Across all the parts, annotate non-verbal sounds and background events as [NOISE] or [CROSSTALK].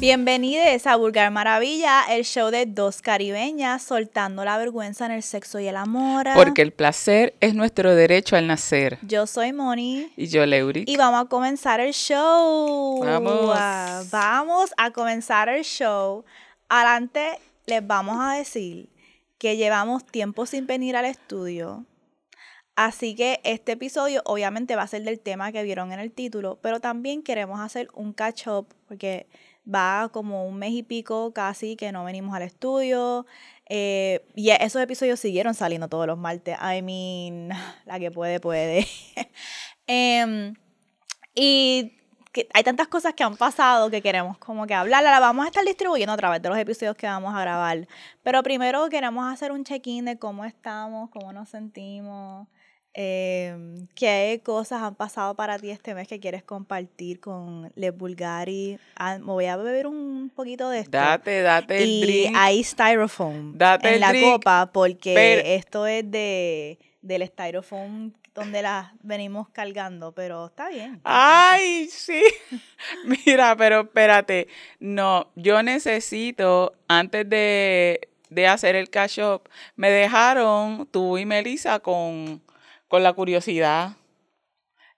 Bienvenidos a Vulgar Maravilla, el show de dos caribeñas soltando la vergüenza en el sexo y el amor. Porque el placer es nuestro derecho al nacer. Yo soy Moni. Y yo, Leuric. Y vamos a comenzar el show. Vamos. Vamos a comenzar el show. Adelante les vamos a decir que llevamos tiempo sin venir al estudio. Así que este episodio obviamente va a ser del tema que vieron en el título, pero también queremos hacer un catch up porque va como un mes y pico casi que no venimos al estudio. eh, y esos episodios siguieron saliendo todos los martes. I mean, [LAUGHS] la que puede, puede. [LAUGHS] Em, y hay tantas cosas que han pasado que queremos como que hablar. La vamos a estar distribuyendo a través de los episodios que vamos a grabar. Pero primero queremos hacer un check-in de cómo estamos, cómo nos sentimos. Em, ¿Qué cosas han pasado para ti este mes que quieres compartir con Les Bulgari? Ah, me voy a beber un poquito de esto. Date, date el y drink. hay styrofoam Date en el la drink, copa porque pero- esto es de del styrofoam donde las venimos cargando, pero está bien. Ay, sí. [LAUGHS] Mira, pero espérate. No, yo necesito, antes de, de hacer el cash up, me dejaron tú y Melissa con, con la curiosidad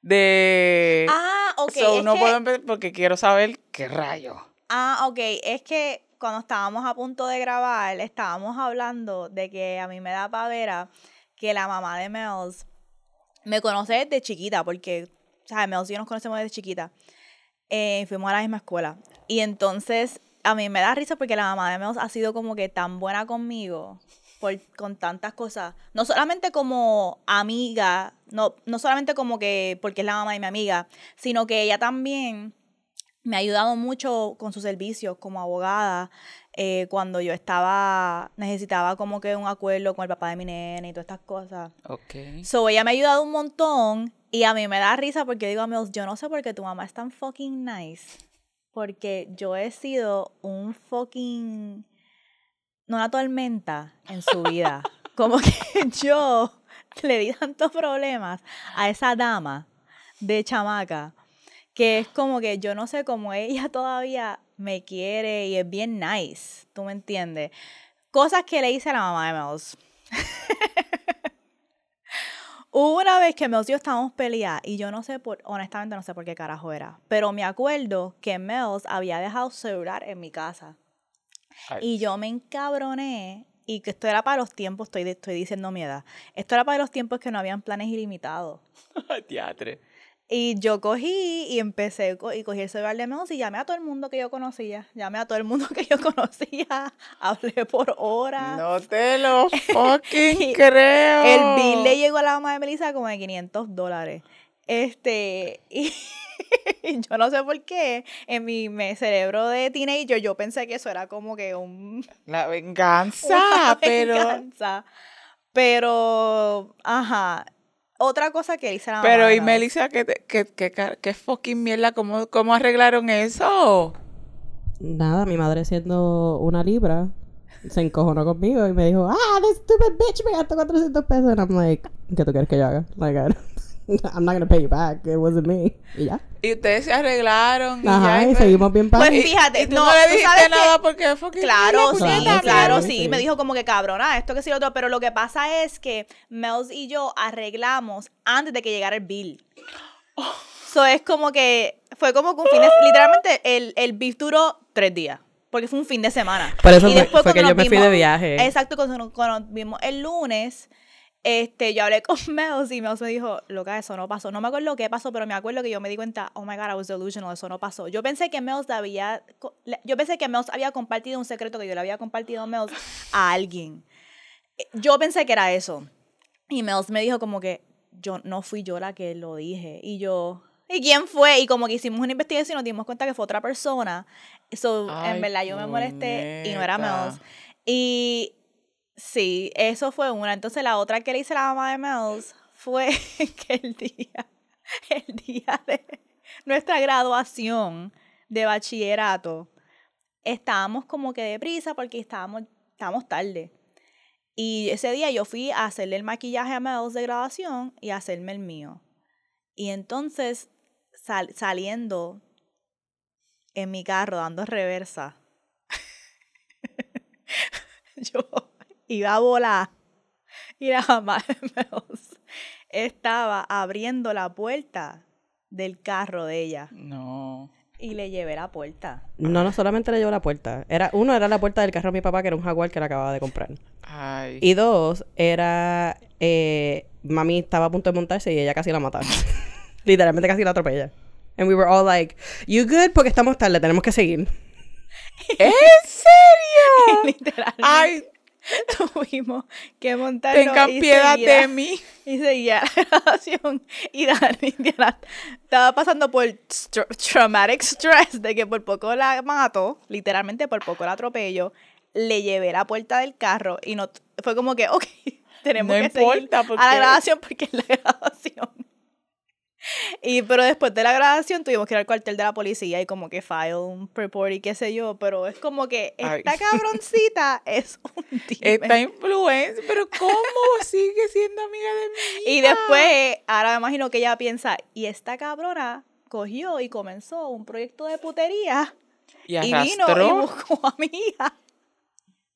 de... Ah, ok. So, es no que- puedo empezar porque quiero saber qué rayo. Ah, ok. Es que cuando estábamos a punto de grabar, estábamos hablando de que a mí me da pavera que la mamá de Mels me conoce desde chiquita, porque, o sea, Mels y yo nos conocemos desde chiquita. Eh, fuimos a la misma escuela. Y entonces, a mí me da risa porque la mamá de Mels ha sido como que tan buena conmigo. Por, con tantas cosas, no solamente como amiga, no, no solamente como que porque es la mamá de mi amiga, sino que ella también me ha ayudado mucho con sus servicios como abogada eh, cuando yo estaba, necesitaba como que un acuerdo con el papá de mi nene y todas estas cosas. Ok. So, ella me ha ayudado un montón y a mí me da risa porque digo, amigos, yo no sé por qué tu mamá es tan fucking nice. Porque yo he sido un fucking, no una tormenta en su vida. [LAUGHS] Como que [LAUGHS] yo le di tantos problemas a esa dama de chamaca que es como que yo no sé cómo ella [LAUGHS] todavía me quiere y es bien nice, ¿tú me entiendes? Cosas que le hice a la mamá de Mels. Hubo una vez que Mels y yo estábamos peleadas y yo no sé por, honestamente no sé por qué carajo era, pero me acuerdo que Mels había dejado celular en mi casa Ay, y yo me encabroné y que esto era para los tiempos, estoy, estoy diciendo mi edad, esto era para los tiempos que no habían planes ilimitados. [LAUGHS] Teatre. Y yo cogí y empecé co- y cogí el celular de Mels y llamé a todo el mundo que yo conocía. Llamé a todo el mundo [LAUGHS] que yo conocía. [LAUGHS] Hablé por horas. No te lo fucking creo. El bill le llegó a la mamá de Melissa como de 500 dólares. Este, y [LAUGHS] yo no sé por qué, en mi me- cerebro de teenager yo pensé que eso era como que un, La venganza, [LAUGHS] una pero... venganza. Pero, ajá. Otra cosa que hice la mamá Pero, de y. Melissa, ¿qué, te- qué, qué, qué fucking mierda? ¿Cómo, ¿Cómo arreglaron eso? Nada, mi madre siendo una libra se encojonó conmigo y me dijo, ah, this stupid bitch me gastó 400 pesos. And I'm like, ¿qué tú quieres que yo haga? Like, I don't- [LAUGHS] I'm not gonna pay you back. It wasn't me. Y ya. Y ustedes se arreglaron. Y Ajá, ya, y pues- seguimos bien Pues fíjate, y tú no, no, le tú dijiste que- nada porque fucking... Claro, la sí, claro, sí. sí. Me dijo como que cabrona, esto que sí lo otro. Pero lo que pasa es que Mels y yo arreglamos antes de que llegara el bill. So es como que fue como que un fin de literalmente el, el beef duró tres días. Porque fue un fin de semana. Por eso Y fue- después fue que cuando yo nos me fui vimos- de viaje. Exacto, cuando nos, cuando nos vimos el lunes, este, yo hablé [LAUGHS] con Mels y Mels me dijo, loca, eso no pasó. No me acuerdo qué pasó, pero me acuerdo que yo me di cuenta, oh my God, I was delusional, eso no pasó. Yo pensé que Mels había, yo pensé que Mels había compartido un secreto que yo le había compartido a Mels a alguien. Eh, Yo pensé que era eso. Y Mels me dijo como que, yo no fui yo la que lo dije. Y yo, ¿y quién fue? Y como que hicimos una investigación y nos dimos cuenta que fue otra persona. So, Ay, en verdad yo me molesté y no era. Mels. Y sí, eso fue una. Entonces la otra que le hice a la mamá de Mels fue [LAUGHS] que el día, el día de nuestra graduación de bachillerato, estábamos como que deprisa porque estábamos, estábamos tarde. Y ese día yo fui a hacerle el maquillaje a Mels de graduación y a hacerme el mío. Y entonces, sal- saliendo, en mi carro dando reversa. [LAUGHS] Yo iba a volar y la mamá de Melos estaba abriendo la puerta del carro de ella No. y le llevé la puerta. No, no solamente le llevó la puerta. Era, uno era la puerta del carro de mi papá, que era un jaguar que le acababa de comprar. Ay. Y dos, era... eh, mami estaba a punto de montarse y ella casi la mataron. [LAUGHS] Literalmente casi la atropella. And we were all like, you good? Porque estamos tarde, tenemos que seguir. ¿En serio? [LAUGHS] Literalmente Ay, [LAUGHS] tuvimos que montarnos tengan y piedad de mí. [LAUGHS] Y seguía la grabación. [LAUGHS] Y Dani Diana, estaba pasando por str- traumatic stress de que por poco la mató, literalmente por poco la atropello. Le llevé la puerta del carro y no fue como que, ok, tenemos No que seguir importa, a la grabación porque es la grabación. Y pero después de la grabación tuvimos que ir al cuartel de la policía y como que file un report y qué sé yo, pero es como que Ay. esta cabroncita [LAUGHS] es un Esta dime. influencia, pero ¿cómo sigue siendo amiga de mí? Y después, ahora me imagino que ella piensa, y esta cabrona cogió y comenzó un proyecto de putería Y y vino y buscó a mi hija.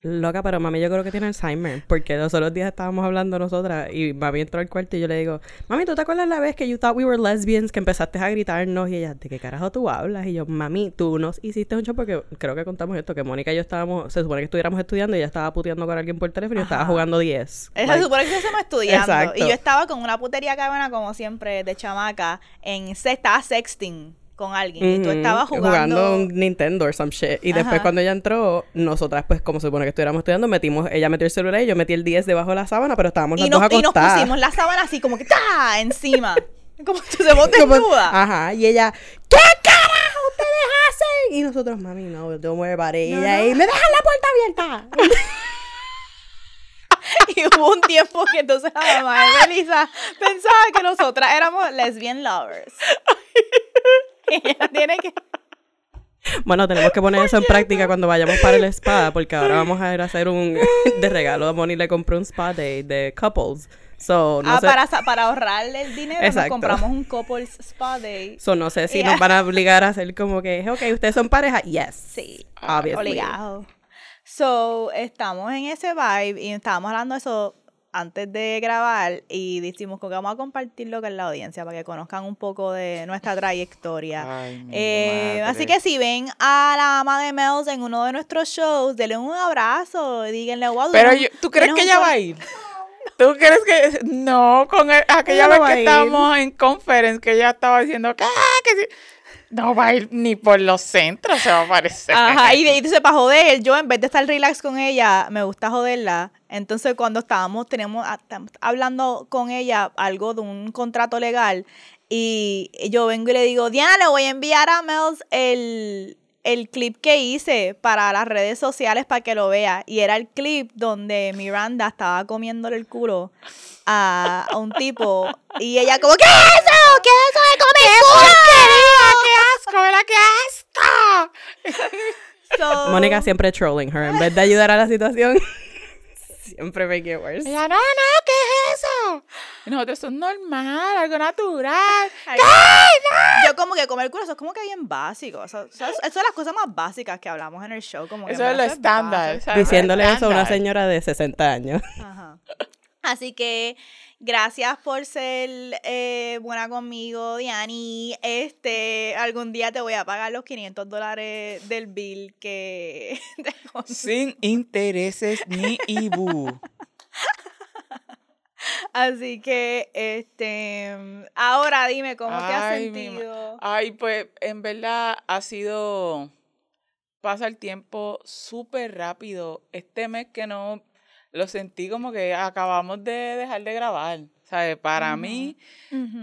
Loca, pero mami yo creo que tiene Alzheimer. Porque los otros días estábamos hablando nosotras y mami entró al cuarto y yo le digo, mami, ¿tú te acuerdas la vez que you thought we were lesbians? Que empezaste a gritarnos y ella, ¿de qué carajo tú hablas? Y yo, mami, tú nos hiciste un show porque creo que contamos esto, que Mónica y yo estábamos, se supone que estuviéramos estudiando y ella estaba puteando con alguien por teléfono y yo estaba jugando 10. Esa Like, se supone que se llama estudiando. Exacto. Y yo estaba con una putería cabrona, como siempre, de chamaca, en se estaba sexting con alguien. Y tú estabas jugando. un Nintendo or some shit. Y después cuando ella entró, nosotras pues como se supone que estuviéramos estudiando, metimos, ella metió el celular y yo metí el 10 debajo de la sábana, pero estábamos y, las nos, dos y nos acostadas. pusimos la sábana así, como que ¡ta! encima. [LAUGHS] Como si estuviésemos Como- desnudas. Ajá, y ella, ¿qué carajo ustedes hacen? Y nosotros, mami, no, don't worry about it. Y ella. "Y me dejan la puerta abierta. [LAUGHS] Y hubo un tiempo que entonces la mamá de Melissa pensaba que nosotras éramos lesbian lovers. [LAUGHS] Ella tiene que. bueno, tenemos que poner eso en práctica cuando vayamos para el spa, porque ahora vamos a ir a hacer un, [LAUGHS] de regalo, a Moni le compró un spa day de couples. So, no ah, sé, para, para ahorrarle el dinero, nos compramos un couples spa day. so, no sé si Yeah. nos van a obligar a hacer como que, ok, ustedes son pareja. Yes. Sí, obligado. So, estamos en ese vibe y estábamos hablando de eso antes de grabar y decimos que vamos a compartirlo con la audiencia para que conozcan un poco de nuestra [LAUGHS] trayectoria. Ay, Eh, así que si ven a la ama de Mels en uno de nuestros shows, denle un abrazo, díganle, wow, Pero yo- ¿tú crees que ella va a ir? ¿Tú crees que.? No, con el- aquella vez que estábamos en conference, que ella estaba diciendo que, ah, que sí. [LAUGHS] No va a ir ni por los centros, se va a aparecer. Ajá, y entonces para joder, yo en vez de estar relax con ella, me gusta joderla. Entonces cuando estábamos, ah, hablando con ella algo de un contrato legal y yo vengo y le digo, Diana, le voy a enviar a Mels el, el clip que hice para las redes sociales para que lo vea. Y era el clip donde Miranda estaba comiéndole el culo a, a un tipo y ella como, ¿qué es eso? ¿Qué es eso de comer culo? ¡Qué asco, ¿verdad? ¡Qué asco! [LAUGHS] So- Mónica siempre trolling her. En vez de ayudar a la situación, [LAUGHS] siempre make it worse. Ella, no, no, ¿qué es eso? Y nosotros, eso es normal, algo natural. Ay, Yo como que comer culo, eso es como que bien básico. O sea, o sea, eso es las cosas más básicas que hablamos en el show. Como que Eso es lo estándar. Diciéndole eso a una señora de 60 años. Ajá. Así que gracias por ser eh, buena conmigo, Diani. Este, algún día te voy a pagar los 500 dólares del bill que [LAUGHS] Sin intereses ni IBU. [LAUGHS] Así que, este, ahora dime cómo te has sentido. Ay, pues en verdad ha sido. Pasa el tiempo súper rápido. Este mes que no. Lo sentí como que acabamos de dejar de grabar. ¿Sabes? Para mí,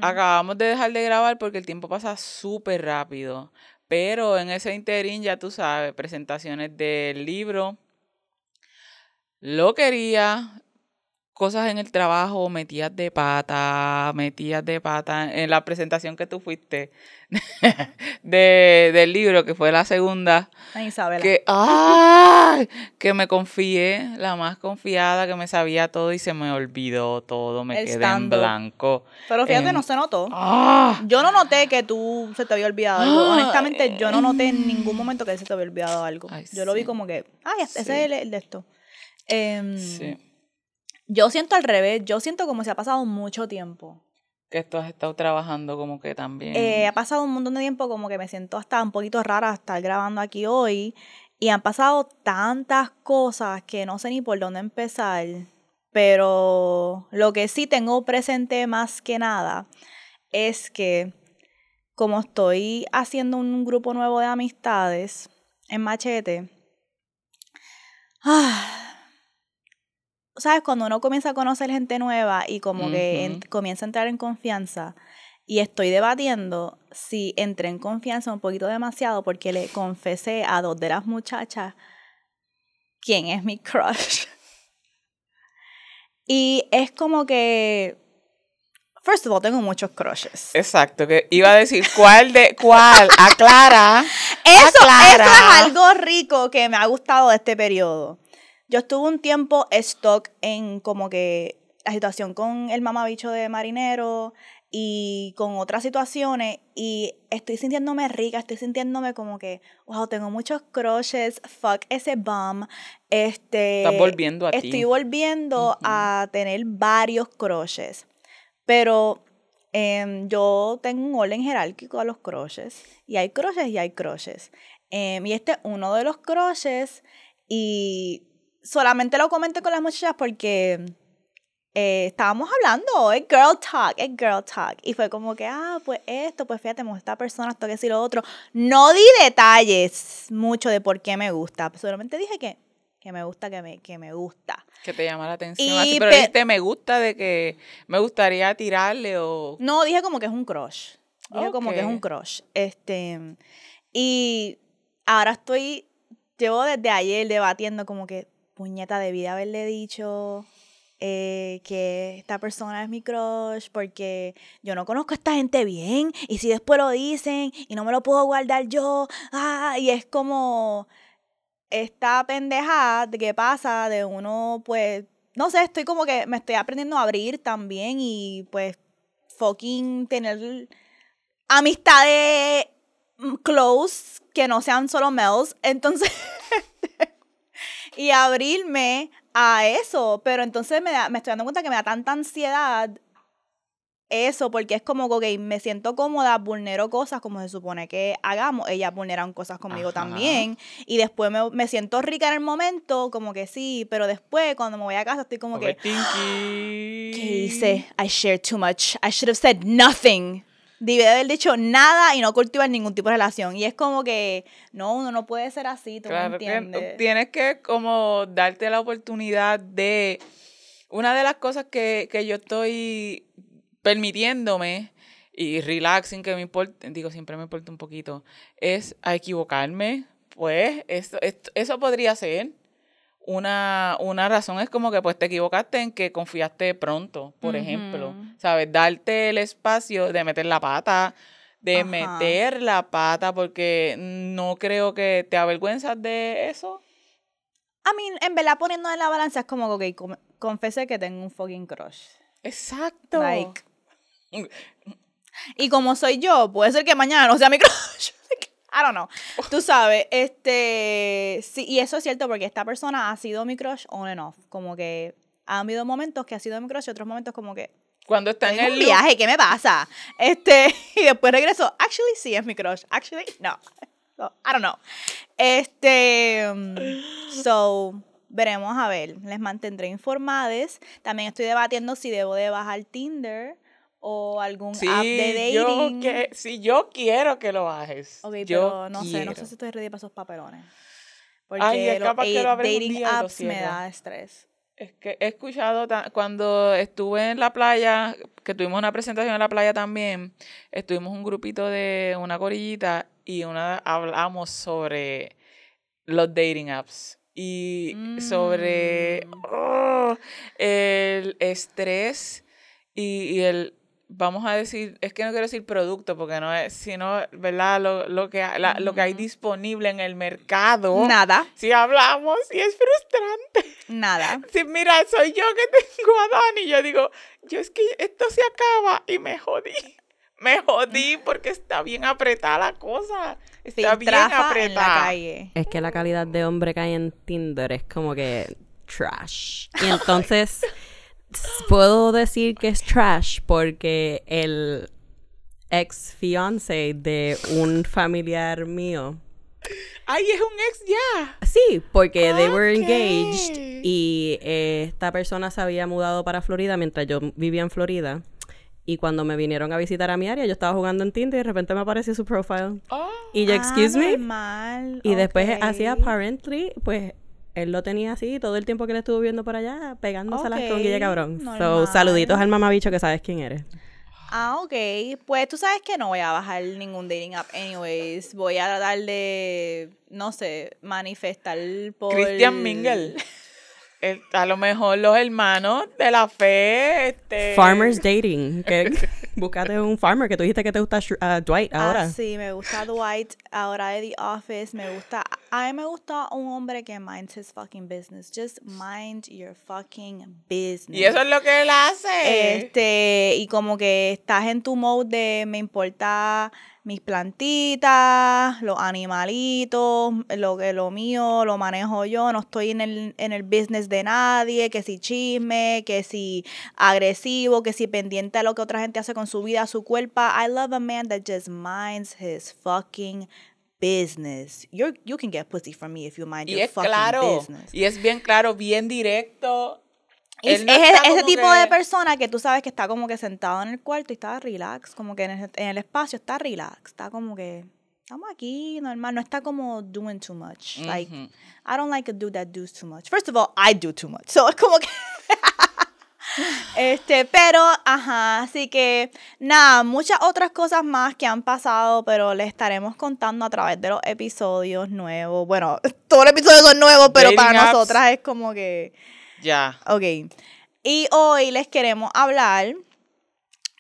acabamos de dejar de grabar porque el tiempo pasa súper rápido. Pero en ese interín, ya tú sabes, presentaciones del libro. Lo quería cosas en el trabajo metías de pata, metías de pata. En la presentación que tú fuiste [LAUGHS] de, del libro, que fue la segunda, Ay, Isabela. que, ¡ay! que me confié, la más confiada, que me sabía todo y se me olvidó todo, me El quedé en blanco. Pero fíjate, en- no se notó. ¡Ah! Yo no noté que tú se te había olvidado algo. Ay. Honestamente, yo no noté en ningún momento que se te había olvidado algo. Ay, yo lo vi como que, ay, ese Sí. es el, el de esto. Em, Sí, Yo siento al revés. Yo siento como si ha pasado mucho tiempo. que tú has estado trabajando como que también. Eh, ha pasado un montón de tiempo como que me siento hasta un poquito rara estar grabando aquí hoy. Y han pasado tantas cosas que no sé ni por dónde empezar. Pero lo que sí tengo presente más que nada es que como estoy haciendo un grupo nuevo de amistades en Machete, ah, ¿sabes? Cuando uno comienza a conocer gente nueva y como que en- comienza a entrar en confianza, y estoy debatiendo si entré en confianza un poquito demasiado porque le confesé a dos de las muchachas quién es mi crush. Y es como que, first of all, tengo muchos crushes. Exacto, que iba a decir cuál de cuál, [LAUGHS] aclara. Eso, eso aclara. es algo rico que me ha gustado de este periodo. Yo estuve un tiempo stock en como que la situación con el mamabicho de marinero y con otras situaciones y estoy sintiéndome rica, estoy sintiéndome como que, wow, tengo muchos crushes, fuck ese bum. Este, Estás volviendo a ti. Estoy volviendo a tener varios crushes. Pero em, yo tengo un orden jerárquico a los crushes. Y hay crushes y hay crushes. Em, y este es uno de los crushes. Y solamente lo comenté con las muchachas porque eh, estábamos hablando, es girl talk, es girl talk. Y fue como que, ah, pues esto, pues fíjate, me gusta esta persona, esto que sí, lo otro. No di detalles mucho de por qué me gusta. Solamente dije que, que me gusta, que me, que me gusta. Que te llama la atención. Y así, pero pe- dijiste, me gusta de que me gustaría tirarle o. No, dije como que es un crush. Dije como que es un crush. Este, y ahora estoy, llevo desde ayer debatiendo como que, puñeta, debí de haberle dicho eh, que esta persona es mi crush porque yo no conozco a esta gente bien y si después lo dicen y no me lo puedo guardar yo, ah, y es como esta pendejada de que pasa de uno, pues, no sé, estoy como que me estoy aprendiendo a abrir también y pues fucking tener amistades close que no sean solo males. Entonces, [LAUGHS] y abrirme a eso. Pero entonces me, da- me estoy dando cuenta que me da tanta ansiedad eso, porque es como que ok, me siento cómoda, vulnero cosas como se supone que hagamos. Ellas vulneran cosas conmigo Ajá. también. Y después me, me siento rica en el momento, como que sí, pero después cuando me voy a casa estoy como que. ¿qué hice? I shared too much. I should have said nothing. Debí de haber dicho nada y no cultivar ningún tipo de relación. Y es como que, no, uno no puede ser así, tú me Claro que entiendes. tienes que como darte la oportunidad de... Una de las cosas que, que yo estoy permitiéndome y relaxing que me importa, digo, siempre me importa un poquito, es a equivocarme. Pues eso, esto- eso podría ser una, una razón, es como que pues te equivocaste en que confiaste pronto, por ejemplo. ¿Sabes? Darte el espacio de meter la pata, de Ajá. meter la pata, porque no creo que te avergüenzas de eso. A mí, en verdad, poniendo en la balanza es como que, ok, com- confesé que tengo un fucking crush. Exacto. Like, [LAUGHS] Y como soy yo, puede ser que mañana no sea mi [LAUGHS] crush. I don't know. Tú sabes, este, sí, y eso es cierto porque esta persona ha sido mi crush on and off. Como que ha habido momentos que ha sido mi crush y otros momentos como que Cuando está en el viaje, ¿qué me pasa? Este, [LAUGHS] y después regreso, actually sí es mi crush. Actually, no. So, I don't know. Este, um, so, veremos a ver. Les mantendré informadas. También estoy debatiendo si debo de bajar Tinder o algún sí, app de yo dating. que, sí, yo quiero que lo bajes. Ok, yo pero no sé, no sé si estoy ready para esos papelones. Porque Ay, es los capaz que a- lo abres un dating y lo apps me da estrés. Es que he escuchado, cuando estuve en la playa, que tuvimos una presentación en la playa también, estuvimos un grupito de una corillita y una hablamos sobre los dating apps. y sobre Mm. oh, el estrés y, y el, vamos a decir, es que no quiero decir producto porque no es, sino, ¿verdad? Lo, lo, que, la- lo que hay disponible en el mercado. Nada, Si hablamos, y es frustrante. nada. [LAUGHS] Sí, mira, soy yo que tengo a Dani. Yo digo, yo es que esto se acaba y me jodí. Me jodí porque está bien apretada la cosa. Está bien Filtrafa en la apretada. calle. Es que la calidad de hombre que hay en Tinder es como que trash. Y entonces [LAUGHS] puedo decir que es trash porque el ex fiance de un familiar mío. Ay, es un ex ya. Sí, porque they were engaged y eh, esta persona se había mudado para Florida mientras yo vivía en Florida. Y cuando me vinieron a visitar a mi área, yo estaba jugando en Tinder y de repente me apareció su profile. Oh, Y yo, excuse Ah, me. Y después hacía apparently, pues él lo tenía así todo el tiempo que le estuvo viendo por allá, pegándoselas con Ok, Guille Cabrón. So, saluditos al mamabicho que sabes quién eres. Ah, ok. Pues tú sabes que no voy a bajar ningún dating app anyways. Voy a tratar de, no sé, manifestar por... Christian Mingle. El- a lo mejor los hermanos de la fe. Este... Farmers Dating. Que, [LAUGHS] búscate un farmer que tú dijiste que te gusta uh, Dwight ahora. Ah, sí, me gusta Dwight, ahora de The Office, me gusta, a mí me gusta un hombre que minds his fucking business, just mind your fucking business. Y eso es lo que él hace. Este, y como que estás en tu mode de me importa mis plantitas, los animalitos, lo que lo mío lo manejo yo, no estoy en el, en el business de nadie, que si chisme, que si agresivo, que si pendiente a lo que otra gente hace con su vida, su cuerpo. I love a man that just minds his fucking business. You're, you can get pussy from me if you mind y your es fucking claro. business. Y es bien claro, bien directo. Él no es ese tipo que- de persona que tú sabes que está como que sentado en el cuarto y está relax, como que en el, en el espacio está relax, está como que estamos aquí, normal, no está como doing too much. Like, Ujú. I don't like a dude that does too much. First of all, I do too much. So es [LAUGHS] como que [LAUGHS] Este, pero, ajá, así que nada, muchas otras cosas más que han pasado, pero les estaremos contando a través de los episodios nuevos. Bueno, [LAUGHS] todos los episodios son nuevos, pero Dating para apps. nosotras es como que Ya. Ok. Y hoy les queremos hablar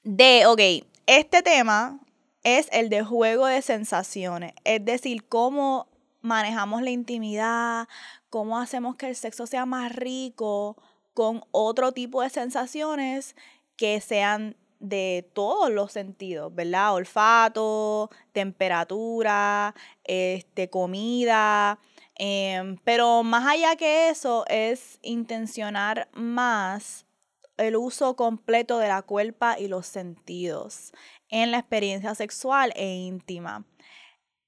de, ok, este tema es el de juego de sensaciones. Es decir, cómo manejamos la intimidad, cómo hacemos que el sexo sea más rico con otro tipo de sensaciones que sean de todos los sentidos, ¿verdad? Olfato, temperatura, este, comida. Em, pero más allá que eso es intencionar más el uso completo de la cuerpa y los sentidos en la experiencia sexual e íntima.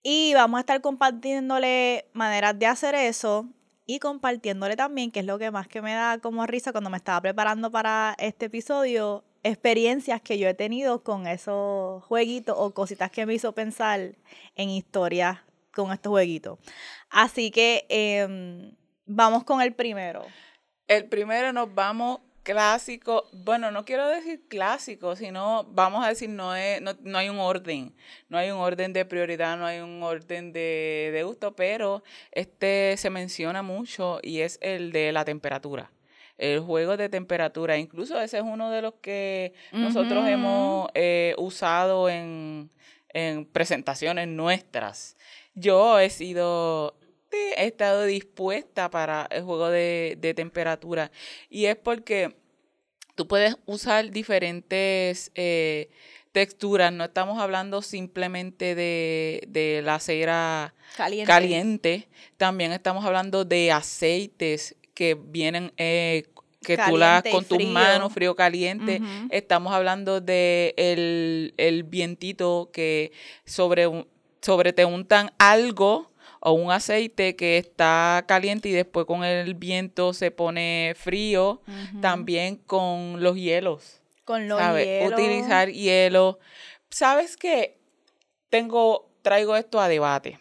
Y vamos a estar compartiéndole maneras de hacer eso y compartiéndole también, que es lo que más que me da como risa cuando me estaba preparando para este episodio, experiencias que yo he tenido con esos jueguitos o cositas que me hizo pensar en historias con estos jueguitos. Así que em, vamos con el primero. El primero nos vamos clásico, bueno, no quiero decir clásico, sino vamos a decir no es, no, no hay un orden, no hay un orden de prioridad, no hay un orden de, de gusto, pero este se menciona mucho y es el de la temperatura. El juego de temperatura, incluso ese es uno de los que nosotros hemos eh, usado en, en presentaciones nuestras. Yo he sido he estado dispuesta para el juego de, de temperatura. Y es porque tú puedes usar diferentes eh, texturas. No estamos hablando simplemente de, de la cera Caliente. caliente. También estamos hablando de aceites que vienen, eh, que tú las con tus manos, frío caliente. Estamos hablando de el, el vientito que sobre, sobre te untan algo o un aceite que está caliente y después con el viento se pone frío. También con los hielos. Con los ¿sabes? hielos. Utilizar hielo. ¿Sabes qué? Tengo, traigo esto a debate.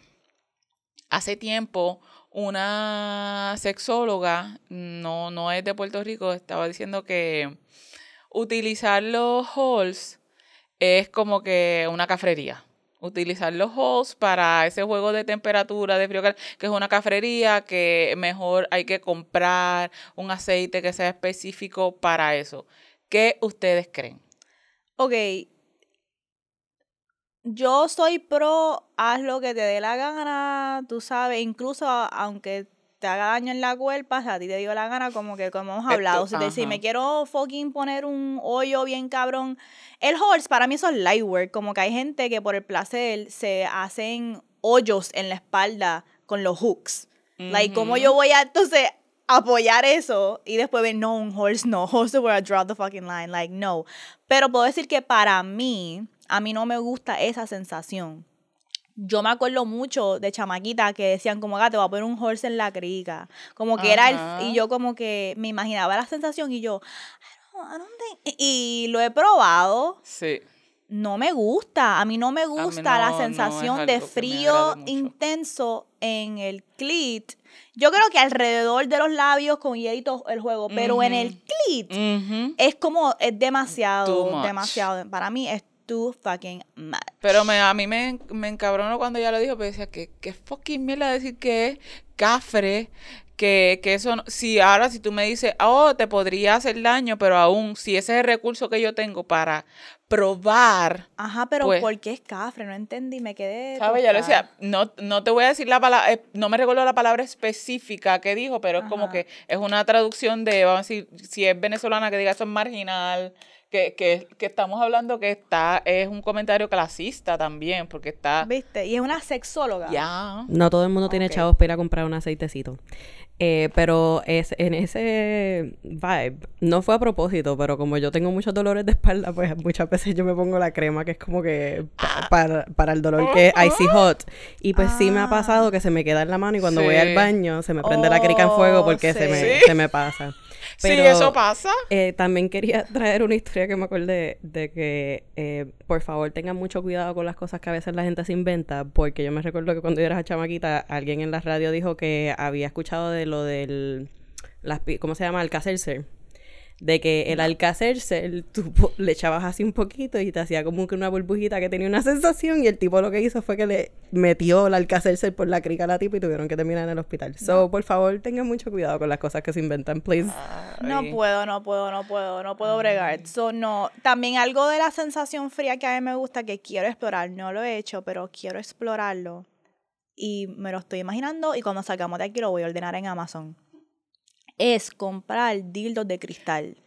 Hace tiempo, una sexóloga, no, no es de Puerto Rico, estaba diciendo que utilizar los halls es como que una cafrería. Utilizar los halls para ese juego de temperatura, de frío, que es una cafrería, que mejor hay que comprar un aceite que sea específico para eso. ¿Qué ustedes creen? Ok. Yo soy pro, haz lo que te dé la gana, tú sabes, incluso aunque te haga daño en la cuerpa, si a ti te dio la gana, como que como hemos Esto, hablado, si, te- si me quiero fucking poner un hoyo bien cabrón, el horse para mí eso es light work, como que hay gente que por el placer se hacen hoyos en la espalda con los hooks. Like, ¿cómo yo voy a entonces apoyar eso y después ver, no, un horse, no, [LAUGHS] horse where I draw the fucking line, like, no. Pero puedo decir que para mí, a mí no me gusta esa sensación. Yo me acuerdo mucho de chamaquita que decían como, "Ah, te voy a poner un horse en la crica. Como que era el... Y yo como que me imaginaba la sensación y yo, "I don't- I don't think-" Y lo he probado Sí. no me gusta. A mí no me gusta no- la sensación de frío intenso en el clit. Yo creo que alrededor de los labios con hielito el juego, pero en el clit es como, es demasiado, demasiado. Para mí es too fucking much. Pero me, a mí me, me encabronó cuando ella lo dijo, pero decía que qué fucking mierda decir que es cafre, que, que eso, no- si ahora si tú me dices, oh, te podría hacer daño, pero aún, si ese es el recurso que yo tengo para probar, Ajá, pero Pues- ¿por qué es cafre? No entendí, me quedé. ¿sabes? Ya lo decía, no, no te voy a decir la palabra, no me recuerdo la palabra específica que dijo, pero es como que es una traducción de, vamos a decir, si es venezolana, que diga eso es marginal, que, que, que estamos hablando que está, es un comentario clasista también, porque está, ¿Viste? Y es una sexóloga. ya. No todo el mundo tiene chavos para ir a comprar un aceitecito. Eh, pero es, en ese vibe, no fue a propósito, pero como yo tengo muchos dolores de espalda, pues muchas veces yo me pongo la crema que es como que pa- para, para el dolor que es icy hot. Y pues sí me ha pasado que se me queda en la mano y cuando voy al baño se me prende la crica en fuego Oh, porque se, sí. me, Sí. se me pasa. Sí, Pero, eso pasa. eh, también quería [LAUGHS] traer una historia que me acordé de que, eh, por favor, tengan mucho cuidado con las cosas que a veces la gente se inventa, porque yo me recuerdo que cuando yo era chamaquita, alguien en la radio dijo que había escuchado de lo del, las, ¿cómo se llama? Alka-Seltzer. De que el Alka-Seltzer, tú le echabas así un poquito y te hacía como que una burbujita que tenía una sensación y el tipo lo que hizo fue que le metió el Alka-Seltzer por la crica a la tipa y tuvieron que terminar en el hospital. So, por favor, tengan mucho cuidado con las cosas que se inventan, please. No Ay. puedo, no puedo, no puedo, no puedo bregar. So, no. También algo de la sensación fría que a mí me gusta que quiero explorar. No lo he hecho, pero quiero explorarlo. Y me lo estoy imaginando y cuando salgamos de aquí lo voy a ordenar en Amazon. Es comprar dildos de cristal.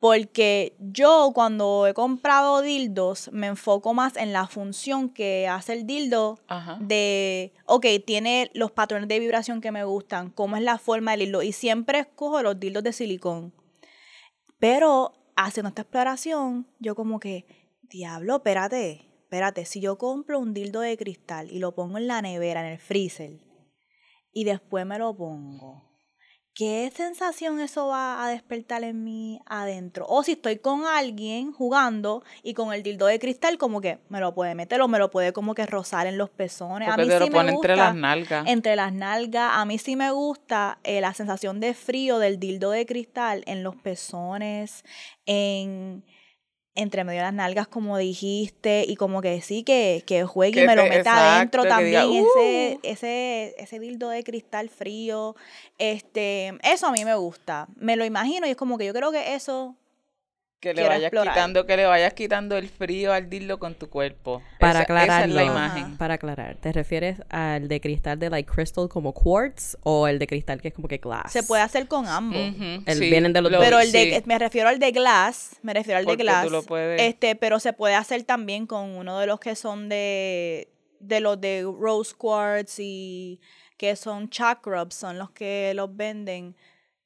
Porque yo cuando he comprado dildos me enfoco más en la función que hace el dildo Ajá. de, ok, tiene los patrones de vibración que me gustan, cómo es la forma del dildo. Y siempre escojo los dildos de silicón. Pero haciendo esta exploración, yo como que, diablo, espérate, espérate, si yo compro un dildo de cristal y lo pongo en la nevera, en el freezer, y después me lo pongo. ¿Qué sensación eso va a despertar en mí adentro? O si estoy con alguien jugando y con el dildo de cristal, como que me lo puede meter o me lo puede como que rozar en los pezones. Porque a mí te sí lo me pone entre las nalgas. entre las nalgas. A mí sí me gusta eh, la sensación de frío del dildo de cristal en los pezones, en entre medio de las nalgas, como dijiste, y como que sí, que, que juegue Que y me lo meta exacto, adentro también, diga, ese, "Uh". ese, ese dildo de cristal frío. Este, eso a mí me gusta. Me lo imagino y es como que yo creo que eso Que le vayas explorar. quitando, que le vayas quitando el frío al dildo con tu cuerpo. Para Esa- Esa es aclararlo, la Ajá. imagen. para aclarar, ¿te refieres al de cristal de like crystal como quartz o el de cristal que es como que glass? se puede hacer con ambos. El- sí, vienen de los lo-. Pero el de, sí. me refiero al de glass, me refiero al de tú glass. lo puedes- Este, pero se puede hacer también con uno de los que son de, de los de rose quartz y que son chakrubs, son los que los venden,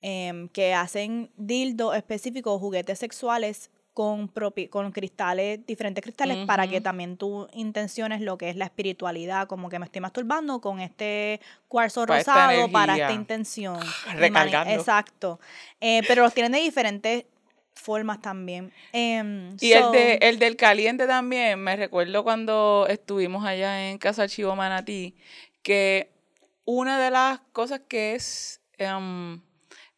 em, que hacen dildos específicos, juguetes sexuales con, con cristales, diferentes cristales, para que también tú intenciones lo que es la espiritualidad, como que me estoy masturbando con este cuarzo Para esta rosado para esta intención. Mani- Recargando. Exacto. Eh, pero los tienen de diferentes formas también. Em, Y el, de, el del caliente también, me recuerdo cuando estuvimos allá en Casa Archivo Manatí, que una de las cosas que es em,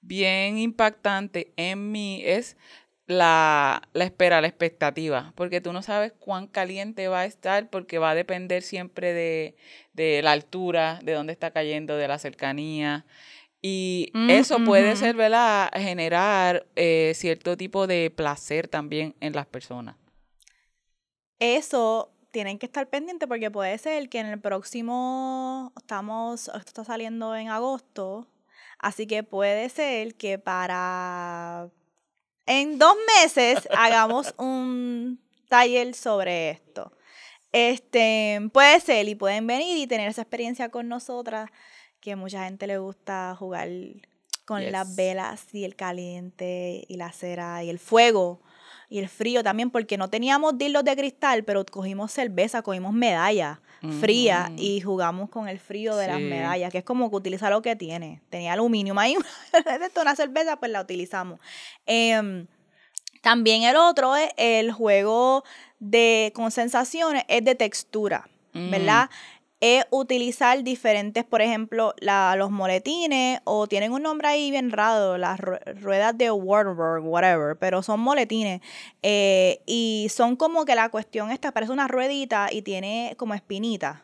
bien impactante en mí es la, la espera, la expectativa, porque tú no sabes cuán caliente va a estar, porque va a depender siempre de, de la altura, de dónde está cayendo, de la cercanía. Y Mm, eso puede ser, ¿verdad? Generar eh, cierto tipo de placer también en las personas. Eso tienen que estar pendientes porque puede ser que en el próximo, estamos, esto está saliendo en agosto, así que puede ser que para, en dos meses [LAUGHS] hagamos un taller sobre esto. Este, puede ser y pueden venir y tener esa experiencia con nosotras, que mucha gente le gusta jugar con las velas y el caliente y la cera y el fuego y el frío también, porque no teníamos dildos de cristal, pero cogimos cerveza, cogimos medalla fría Ujú. y jugamos con el frío de las medallas, que es como que utiliza lo que tiene. Tenía aluminio ahí, [LAUGHS] una cerveza, pues la utilizamos. Em, también el otro es el juego de con sensaciones, es de textura, Mm. ¿verdad? Es utilizar diferentes, por ejemplo, la- los moletines, o tienen un nombre ahí bien raro, las ru- ruedas de Warburg, whatever, pero son moletines. eh, y son como que la cuestión esta, parece una ruedita y tiene como espinita.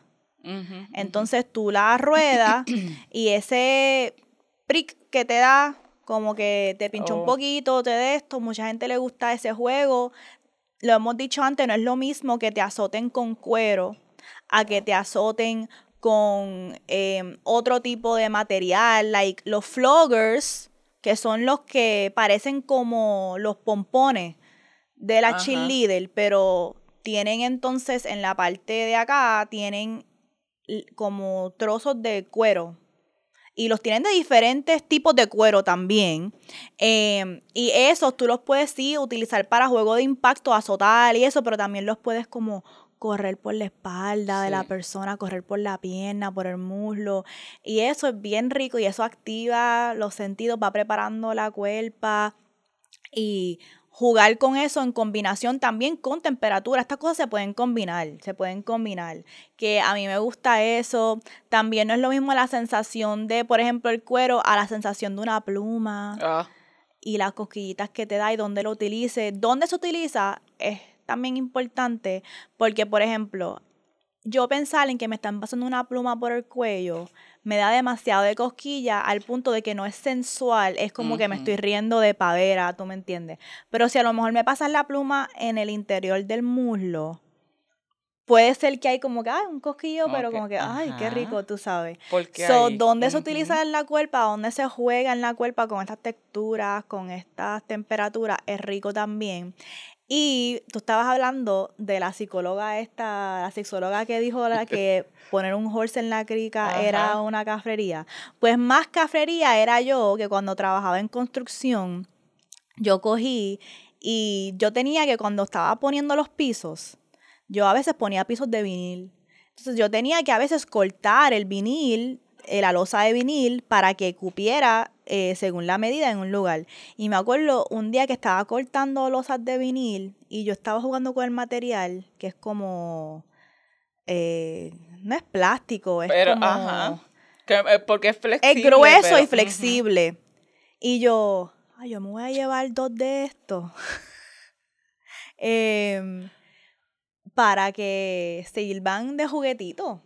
Entonces tú la ruedas [CLEARS THROAT] y ese prick que te da, como que te pincha Oh. un poquito, te de esto, mucha gente le gusta ese juego. Lo hemos dicho antes, no es lo mismo que te azoten con cuero a que te azoten con em, otro tipo de material, like los floggers, que son los que parecen como los pompones de la Ajá. cheerleader, pero tienen entonces en la parte de acá, tienen como trozos de cuero. Y los tienen de diferentes tipos de cuero también. Em, y esos tú los puedes sí utilizar para juego de impacto, azotar y eso, pero también los puedes como correr por la espalda de la persona, correr por la pierna, por el muslo. Y eso es bien rico y eso activa los sentidos, va preparando la cuerpa y jugar con eso en combinación también con temperatura. Estas cosas se pueden combinar, se pueden combinar. Que a mí me gusta eso. También no es lo mismo la sensación de, por ejemplo, el cuero a la sensación de una pluma Ah, y las cosquillitas que te da y dónde lo utilice. Dónde se utiliza es también importante porque, por ejemplo, yo pensar en que me están pasando una pluma por el cuello me da demasiado de cosquilla al punto de que no es sensual, es como que me estoy riendo de pavera, tú me entiendes. Pero si a lo mejor me pasas la pluma en el interior del muslo, puede ser que hay como que, ay, un cosquillo, pero como que, ay, qué rico, tú sabes. porque So, ¿dónde se utiliza en la cuerpa? ¿Dónde se juega en la cuerpa con estas texturas, con estas temperaturas? Es rico también. Y tú estabas hablando de la psicóloga esta, la sexóloga que dijo la que [LAUGHS] poner un horse en la crica era una cafrería. Pues más cafrería era yo que cuando trabajaba en construcción, yo cogí y yo tenía que cuando estaba poniendo los pisos, yo a veces ponía pisos de vinil. Entonces yo tenía que a veces cortar el vinil, eh, la losa de vinil, para que cupiera eh, según la medida en un lugar. Y me acuerdo un día que estaba cortando losas de vinil y yo estaba jugando con el material, que es como... eh, no es plástico, es Pero, como... ajá. Que, eh, porque es flexible. Es grueso pero- y flexible. Y yo, ay, yo me voy a llevar dos de estos. [LAUGHS] Em, para que sirvan de juguetito.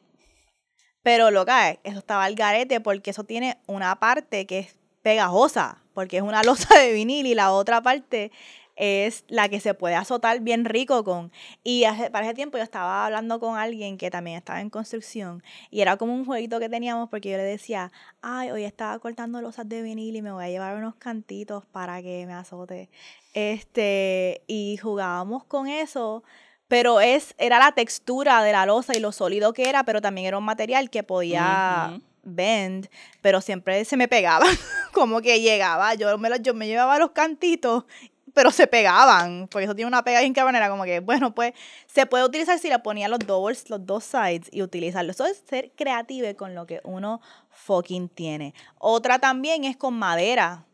Pero loca, eso estaba al garete porque eso tiene una parte que es pegajosa, porque es una losa de vinil y la otra parte es la que se puede azotar bien rico con. Y hace, para ese tiempo yo estaba hablando con alguien que también estaba en construcción y era como un jueguito que teníamos porque yo le decía, ay, hoy estaba cortando losas de vinil y me voy a llevar unos cantitos para que me azote. Este, y jugábamos con eso, pero es, era la textura de la losa y lo sólido que era, pero también era un material que podía. Bend, pero siempre se me pegaba, [LAUGHS] como que llegaba, yo me, lo- yo me llevaba los cantitos pero se pegaban, porque eso tiene una pega bien cabrón, era como que, bueno, pues se puede utilizar si le ponía los doubles, los dos sides y utilizarlo. Eso es ser creativo con lo que uno fucking tiene. Otra también es con madera,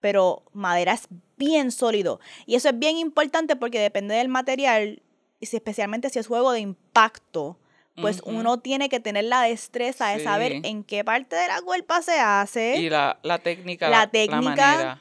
pero madera es bien sólido. Y eso es bien importante porque depende del material, y especialmente si es juego de impacto, pues uno tiene que tener la destreza de saber en qué parte de la cuerpa se hace Y la, la técnica. La La, técnica, manera.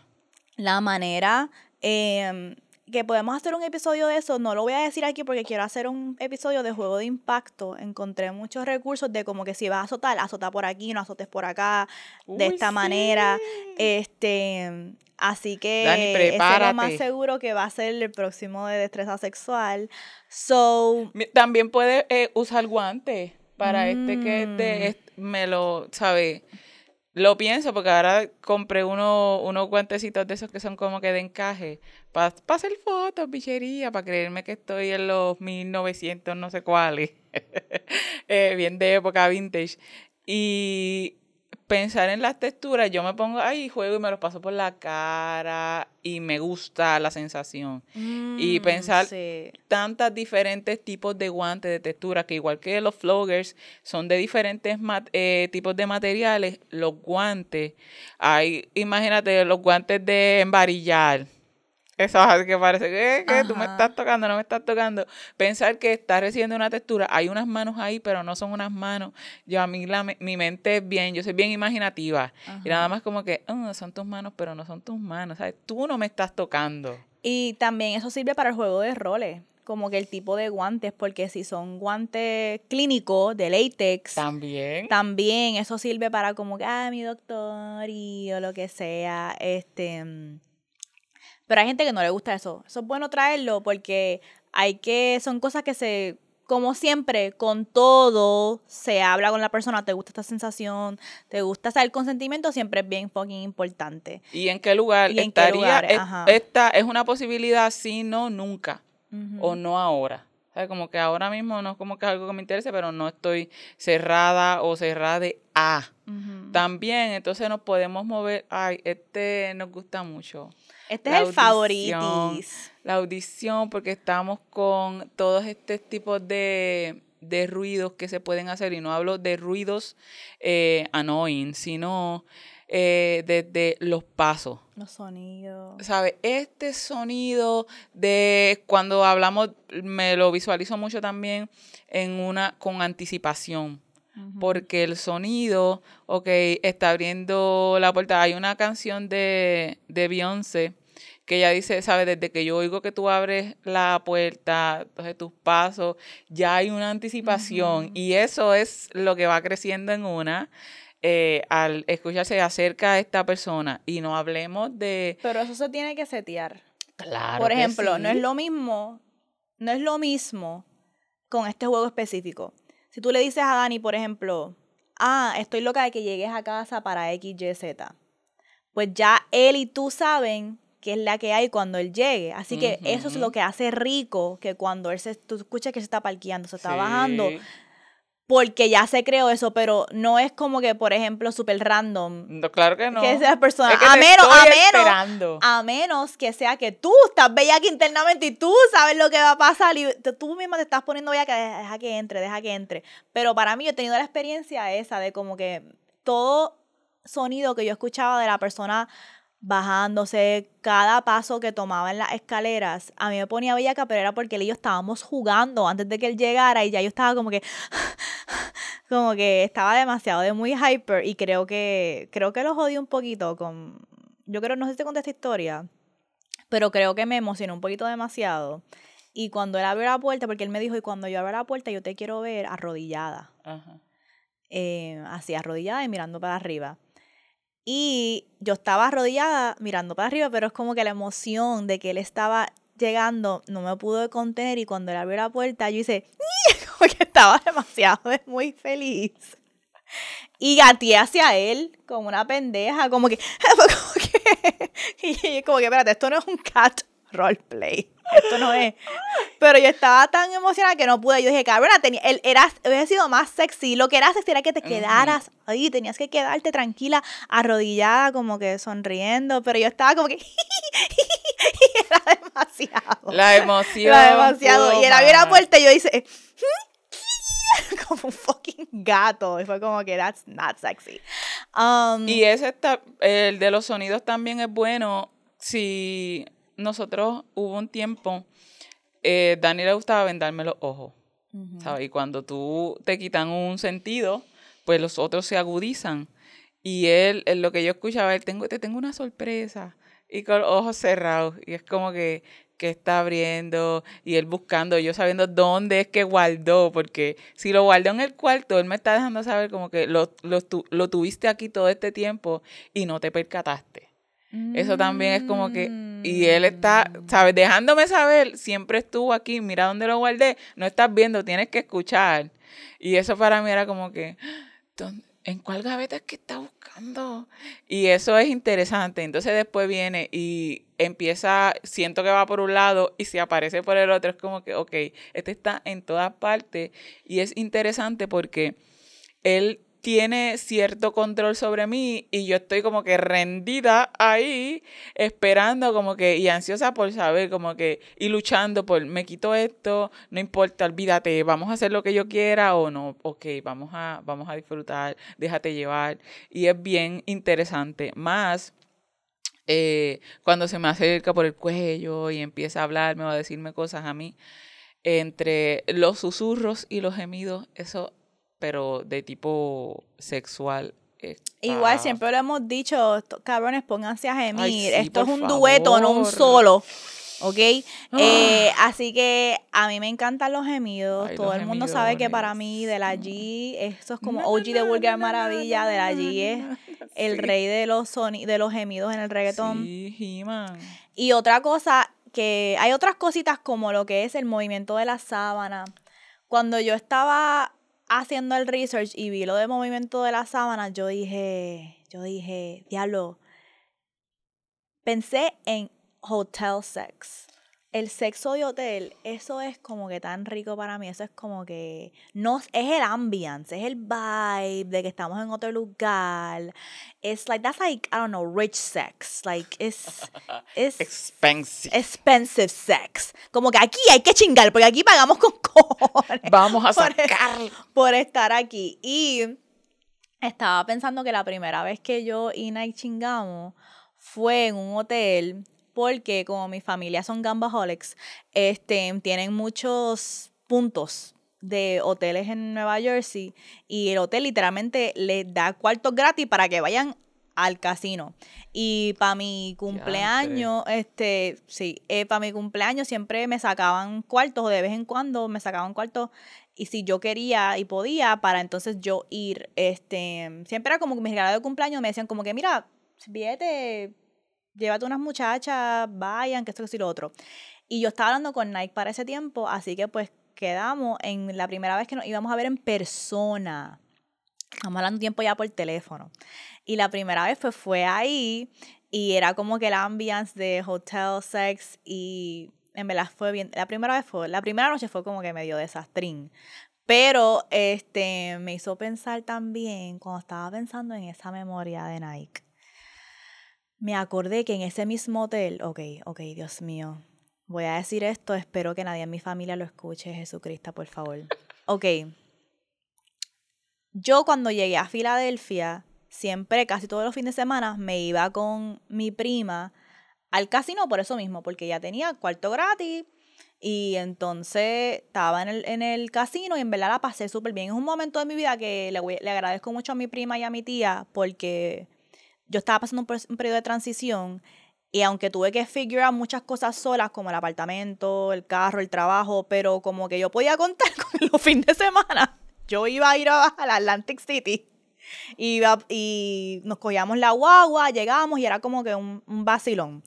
la manera em, que podemos hacer un episodio de eso. No lo voy a decir aquí porque quiero hacer un episodio de juego de impacto. Encontré muchos recursos de como que si vas a azotar, azota por aquí, no azotes por acá, de esta sí. manera. Este, así que Dani, ese es lo más seguro que va a ser el próximo de destreza sexual. So, También puedes eh, usar guantes para este que es de, Mm. est- me lo, ¿sabes? Lo pienso porque ahora compré uno, unos guantecitos de esos que son como que de encaje para hacer fotos, bichería, para creerme que estoy en los 1900 no sé cuáles, [LAUGHS] eh, bien de época vintage. Y pensar en las texturas, yo me pongo ahí, juego y me los paso por la cara y me gusta la sensación Y mm, pensar- sí. tantas diferentes tipos de guantes de textura que igual que los floggers son de diferentes eh, tipos de materiales, los guantes, hay, imagínate los guantes de embarillar. Eso es que parece que, que tú me estás tocando, no me estás tocando. Pensar que estás recibiendo una textura, hay unas manos ahí, pero no son unas manos. Yo a mí la, mi mente es bien, yo soy bien imaginativa. Y nada más como que, "Ah, son tus manos, pero no son tus manos, ¿sabes? Tú no me estás tocando. Y también eso sirve para el juego de roles, como que el tipo de guantes, porque si son guantes clínicos de látex, También. también eso sirve para como que, ah, mi doctor y o lo que sea, este... Pero hay gente que no le gusta eso. Eso es bueno traerlo porque hay que, son cosas que se, como siempre, con todo, se habla con la persona, te gusta esta sensación, te gusta, o sea, el consentimiento siempre es bien fucking importante. ¿Y en qué lugar ¿Y en qué estaría? lugares? es- Ajá. Esta es una posibilidad, sí, no, nunca. O no ahora. ¿Sabes? Como que ahora mismo no es como que es algo que me interese, pero no estoy cerrada o cerrada de A. Ujú. También, entonces nos podemos mover. Ay, este nos gusta mucho. Este La es el favoritis. La audición, porque estamos con todos estos tipos de, de ruidos que se pueden hacer. Y no hablo de ruidos eh, annoying, sino eh, desde los pasos. Los sonidos. ¿Sabes? Este sonido de cuando hablamos, me lo visualizo mucho también en una con anticipación. Porque el sonido, ok, está abriendo la puerta. Hay una canción de, de Beyoncé que ella dice, ¿sabes? Desde que yo oigo que tú abres la puerta, entonces tus pasos, ya hay una anticipación. Y eso es lo que va creciendo en una eh, al escucharse acerca a esta persona. Y no hablemos de... Pero eso se tiene que setear. Claro. Por que ejemplo, no es lo mismo, no es lo mismo con este juego específico. Si tú le dices a Dani, por ejemplo, ah, estoy loca de que llegues a casa para X, Y, Z, pues ya él y tú saben qué es la que hay cuando él llegue. Así que eso es lo que hace rico que cuando él se, tú escuchas que se está parqueando, se está Sí. bajando, porque ya se creó eso, pero no es como que, por ejemplo, súper random. No, claro que no. Que persona. Es que a menos, a menos, esperando. a menos que sea que tú estás bella aquí internamente y tú sabes lo que va a pasar y tú misma te estás poniendo bella que deja que entre, deja que entre. Pero para mí yo he tenido la experiencia esa de como que todo sonido que yo escuchaba de la persona bajándose, cada paso que tomaba en las escaleras, a mí me ponía bellaca, pero era porque él y yo estábamos jugando antes de que él llegara y ya yo estaba como que [LAUGHS] como que estaba demasiado de muy hyper y creo que creo que lo jodí un poquito con yo creo no sé si te conté esta historia pero creo que me emocionó un poquito demasiado. Y cuando él abrió la puerta porque él me dijo y cuando yo abra la puerta yo te quiero ver arrodillada Ajá. eh, así arrodillada y mirando para arriba y yo estaba arrodillada mirando para arriba pero es como que la emoción de que él estaba llegando no me pudo contener y cuando él abrió la puerta yo hice [LAUGHS] como que estaba demasiado muy feliz. Y gateé hacia él como una pendeja como que [LAUGHS] como que [LAUGHS] y como que espérate esto no es un cat roleplay esto no es pero yo estaba tan emocionada que no pude yo dije tenía él era hubiera sido más sexy lo que era sexy era que te quedaras ahí tenías que quedarte tranquila arrodillada como que sonriendo pero yo estaba como que y [LAUGHS] era demasiado La emoción. era demasiado. Y él abrió la puerta y yo hice. [LAUGHS] como un fucking gato. Y fue como que that's not sexy. Um, Y ese está, el de los sonidos también es bueno si nosotros hubo un tiempo, eh, Dani le gustaba vendarme los ojos. ¿sabes? Y cuando tú te quitan un sentido, pues los otros se agudizan. Y él, en lo que yo escuchaba, él, tengo, te tengo una sorpresa. y con los ojos cerrados. Y es como que, que está abriendo y él buscando, yo sabiendo dónde es que guardó, porque si lo guardó en el cuarto, él me está dejando saber como que lo, lo, tu- lo tuviste aquí todo este tiempo y no te percataste. Eso también es como que, y él está. ¿sabes? Dejándome saber, siempre estuvo aquí, mira dónde lo guardé, no estás viendo, tienes que escuchar. Y eso para mí era como que, ¿dónde- ¿en cuál gaveta es que está buscando? Y eso es interesante. Entonces después viene y empieza, siento que va por un lado y se aparece por el otro. Es como que, ok, este está en todas partes. Y es interesante porque él tiene cierto control sobre mí y yo estoy como que rendida ahí, esperando como que, y ansiosa por saber, como que, y luchando por, me quito esto, no importa, olvídate, vamos a hacer lo que yo quiera o no, ok, vamos a, vamos a disfrutar, déjate llevar. Y es bien interesante, más eh, cuando se me acerca por el cuello y empieza a hablarme o a decirme cosas a mí, entre los susurros y los gemidos, eso, pero de tipo sexual. Igual está- siempre lo hemos dicho, esto- cabrones, pónganse a gemir. Ay, sí, Esto es un dueto, no un solo. ¿Ok? Ah. [GASPS] Eh, así que a mí me encantan los gemidos. Ay, Todo los el mundo sabe que para mí de la G, eso es como OG de Vulgar Maravilla, de la G es el rey de los soni de los gemidos en el reggaetón. Sí. Y otra cosa que hay otras cositas como lo que es el movimiento de la sábana. Cuando yo estaba haciendo el research y vi lo de movimiento de la sábana, yo dije, yo dije, diablo, pensé en hotel sex. El sexo de hotel, eso es como que tan rico para mí, eso es como que no es el ambience, es el vibe de que estamos en otro lugar. It's like that's like I don't know, rich sex. Like it's [LAUGHS] it's Expensive. expensive sex. Como que aquí hay que chingar, porque aquí pagamos con [LAUGHS] cojones Vamos a por- sacar. por estar aquí. Y estaba pensando que la primera vez que yo y Nike chingamos fue en un hotel, porque como mi familia son gambaholics, este, tienen muchos puntos de hoteles en Nueva Jersey y el hotel literalmente les da cuartos gratis para que vayan al casino. Y para mi cumpleaños, este, sí, para mi cumpleaños siempre me sacaban cuartos, o de vez en cuando me sacaban cuartos, y si yo quería y podía, para entonces yo ir, este, siempre era como que mis regalos de cumpleaños me decían como que, mira, fíjate, llévate unas muchachas, vayan, que esto, que esto y lo otro. Y yo estaba hablando con Nike para ese tiempo, así que pues quedamos en la primera vez que nos íbamos a ver en persona. Estamos hablando tiempo ya por teléfono. Y la primera vez pues fue ahí y era como que el ambiance de hotel sex y en verdad fue bien. La primera vez fue, la primera noche fue como que medio desastrín. Pero este me hizo pensar también, cuando estaba pensando en esa memoria de Nike, me acordé que en ese mismo hotel, ok, ok, Dios mío, voy a decir esto, espero que nadie en mi familia lo escuche, Jesucristo, por favor. [LAUGHS] Ok. Yo cuando llegué a Filadelfia, siempre, casi todos los fines de semana, me iba con mi prima al casino por eso mismo, porque ya tenía cuarto gratis y entonces estaba en el, en el casino y en verdad la pasé súper bien. Es un momento de mi vida que le, le agradezco mucho a mi prima y a mi tía porque yo estaba pasando un, per- un periodo de transición y aunque tuve que figure muchas cosas solas, como el apartamento, el carro, el trabajo, pero como que yo podía contar [LAUGHS] con los fines de semana, yo iba a ir a, a la Atlantic City. Iba, y nos cogíamos la guagua, llegamos y era como que un, un vacilón.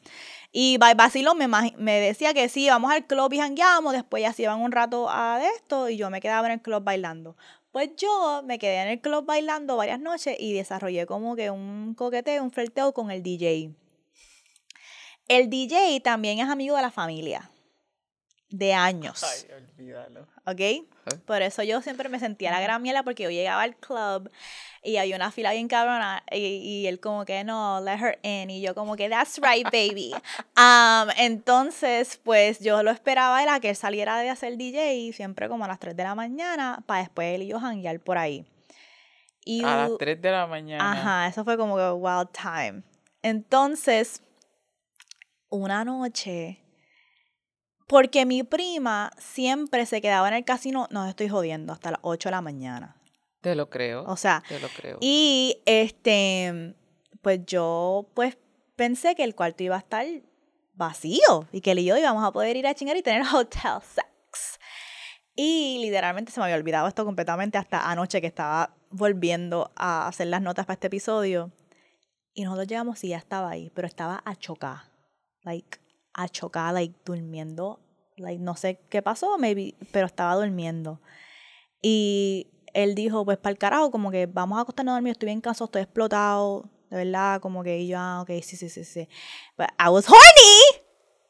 Y by vacilón me, me decía que sí, vamos al club y jangueamos, después ya se iban un rato a esto y yo me quedaba en el club bailando. Pues yo me quedé en el club bailando varias noches y desarrollé como que un coqueteo, un flirteo con el DJ. El DJ también es amigo de la familia, de años. Ay, olvídalo. ¿ok? Por eso yo siempre me sentía la gran miela porque yo llegaba al club y había una fila bien cabrona y, y él como que no, let her in y yo como que that's right baby. [LAUGHS] Um, entonces pues yo lo esperaba era que él saliera de hacer DJ siempre como a las 3 de la mañana para después él y yo janguear por ahí. Y A las u- 3 de la mañana. Ajá, eso fue como que wild time. Entonces, una noche, porque mi prima siempre se quedaba en el casino, no estoy jodiendo, hasta las 8 de la mañana. Te lo creo. O sea, te lo creo. y este, pues yo, pues pensé que el cuarto iba a estar vacío y que él y yo íbamos a poder ir a chingar y tener [LAUGHS] hotel sex. Y literalmente se me había olvidado esto completamente hasta anoche que estaba volviendo a hacer las notas para este episodio. Y nosotros llegamos y ya estaba ahí, pero estaba achocada. Like, achocada, like, durmiendo. Like, no sé qué pasó, maybe, pero estaba durmiendo. Y él dijo, pues para el carajo, como que vamos a acostarnos a dormir, estoy bien cansado, estoy explotado, de verdad, como que y yo, ah, ok, sí, sí, sí, sí. But I was horny.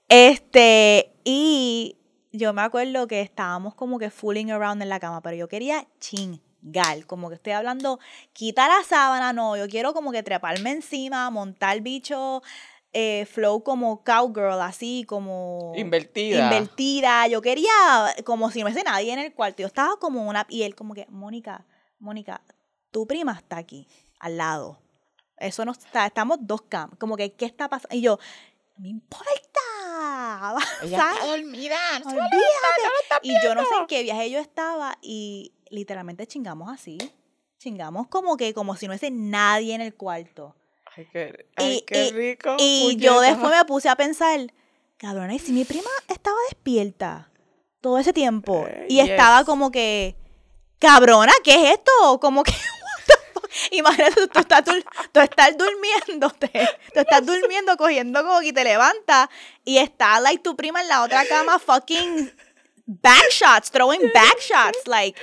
Este, y yo me acuerdo que estábamos como que fooling around en la cama, pero yo quería chingar, como que estoy hablando, quita la sábana, no, yo quiero como que treparme encima, montar bicho, eh, flow como cowgirl, así como... Invertida. Invertida. Yo quería, como si no hubiese nadie en el cuarto. Yo estaba como una... Y él como que, Mónica, Mónica, tu prima está aquí, al lado. Eso no está, estamos dos cam. Como que, ¿qué está pasando? Y yo, no me importa. [LAUGHS] Ella está dormida. no se va a Olvídate. no Y yo no sé en qué viaje yo estaba y literalmente chingamos así. Chingamos como que, como si no hubiese nadie en el cuarto. Ay, qué, ay, Y- qué y- rico. Y yo después me puse a pensar, cabrona, y si mi prima estaba despierta todo ese tiempo Eh, y estaba como que, cabrona, ¿qué es esto? Como que? [LAUGHS] Imagínate, tú, tú estás, dur- tú estás durmiéndote, tú estás durmiendo, cogiendo como que te levantas y está, like, tu prima en la otra cama fucking backshots, throwing backshots, like...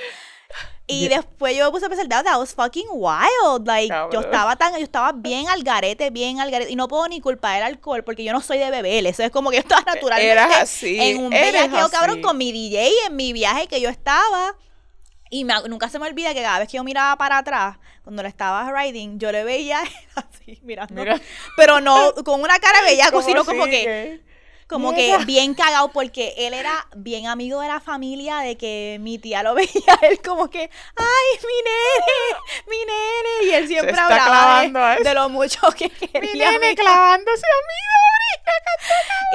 Y después yo me puse a pensar, that, was fucking wild. Like, yo estaba tan, yo estaba bien al garete, bien al garete. Y no puedo ni culpar el alcohol porque yo no soy de beber. Eso es como que yo estaba naturalmente Eras así, en un bellaqueo, cabrón, con mi DJ en mi viaje que yo estaba. Y me- nunca se me olvida que cada vez que yo miraba para atrás, cuando le estaba riding, yo le veía [LAUGHS] así, mirando. Mira. Pero no con una cara [LAUGHS] ¿Cómo sino como que como que bien cagado porque él era bien amigo de la familia de que mi tía lo [LAUGHS] veía él como que ay mi nene mi nene y él siempre hablaba de, lo mucho que Mi quería nene mi- clavándose a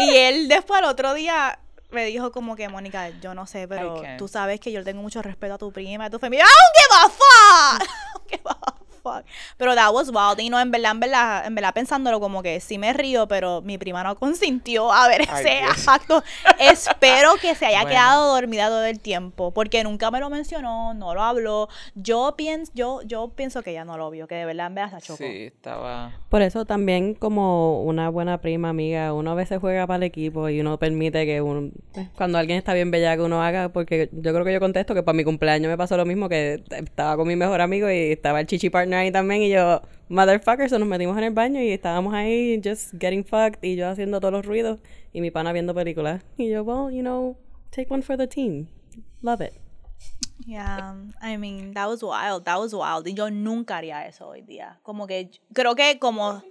mí, y él después al otro día me dijo como que Mónica yo no sé pero tú sabes que yo le tengo mucho respeto a tu prima a tu familia don't give a fuck Fuck. Pero that was wild. Y no en verdad en verdad en verdad pensándolo como que sí me río pero mi prima no consintió a ver ese acto. Espero que se haya Bueno. quedado dormida todo el tiempo porque nunca me lo mencionó no lo habló. Yo pienso yo yo pienso que ella no lo vio que de verdad en verdad se chocó. Sí, estaba... Por eso también como una buena prima amiga, uno a veces juega para el equipo y uno permite que uno, cuando alguien está bien bella que uno haga, porque yo creo que yo contesto que para mi cumpleaños me pasó lo mismo, que estaba con mi mejor amigo y estaba el chichi partner ahí también y yo, motherfucker, so nos metimos en el baño y estábamos ahí just getting fucked y yo haciendo todos los ruidos y mi pana viendo películas. Y yo, well, you know, take one for the team. Love it. Yeah, I mean, that was wild, that was wild. Y yo nunca haría eso hoy día. Como que, creo que como...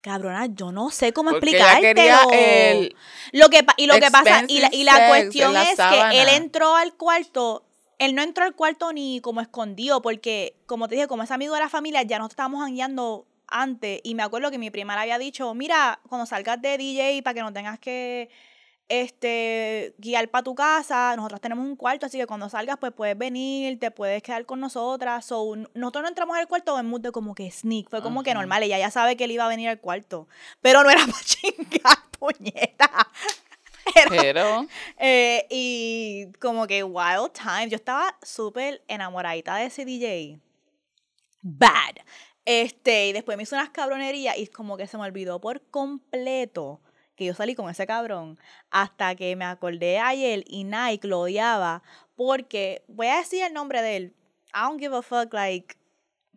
Cabrona, yo no sé cómo explicártelo. el Lo que, y lo que pasa, y la, y cuestión la es que él entró al cuarto, él no entró al cuarto ni como escondido, porque, como te dije, como es amigo de la familia, ya nos estábamos jangueando antes. Y me acuerdo que mi prima le había dicho, mira, cuando salgas de DJ, para que no tengas que este guiar para tu casa, nosotros tenemos un cuarto, así que cuando salgas, pues puedes venir, te puedes quedar con nosotras. So, nosotros no entramos al cuarto en mood de como que sneak, fue como que normal, ella ya sabe que él iba a venir al cuarto, pero no era [LAUGHS] para chingar, puñeta. Pero... [LAUGHS] eh, y como que wild time. Yo estaba súper enamoradita de ese DJ. Bad. Este, y después me hizo unas cabronerías y como que se me olvidó por completo que yo salí con ese cabrón. Hasta que me acordé ayer y Nike lo odiaba porque, voy a decir el nombre de él. I don't give a fuck, like.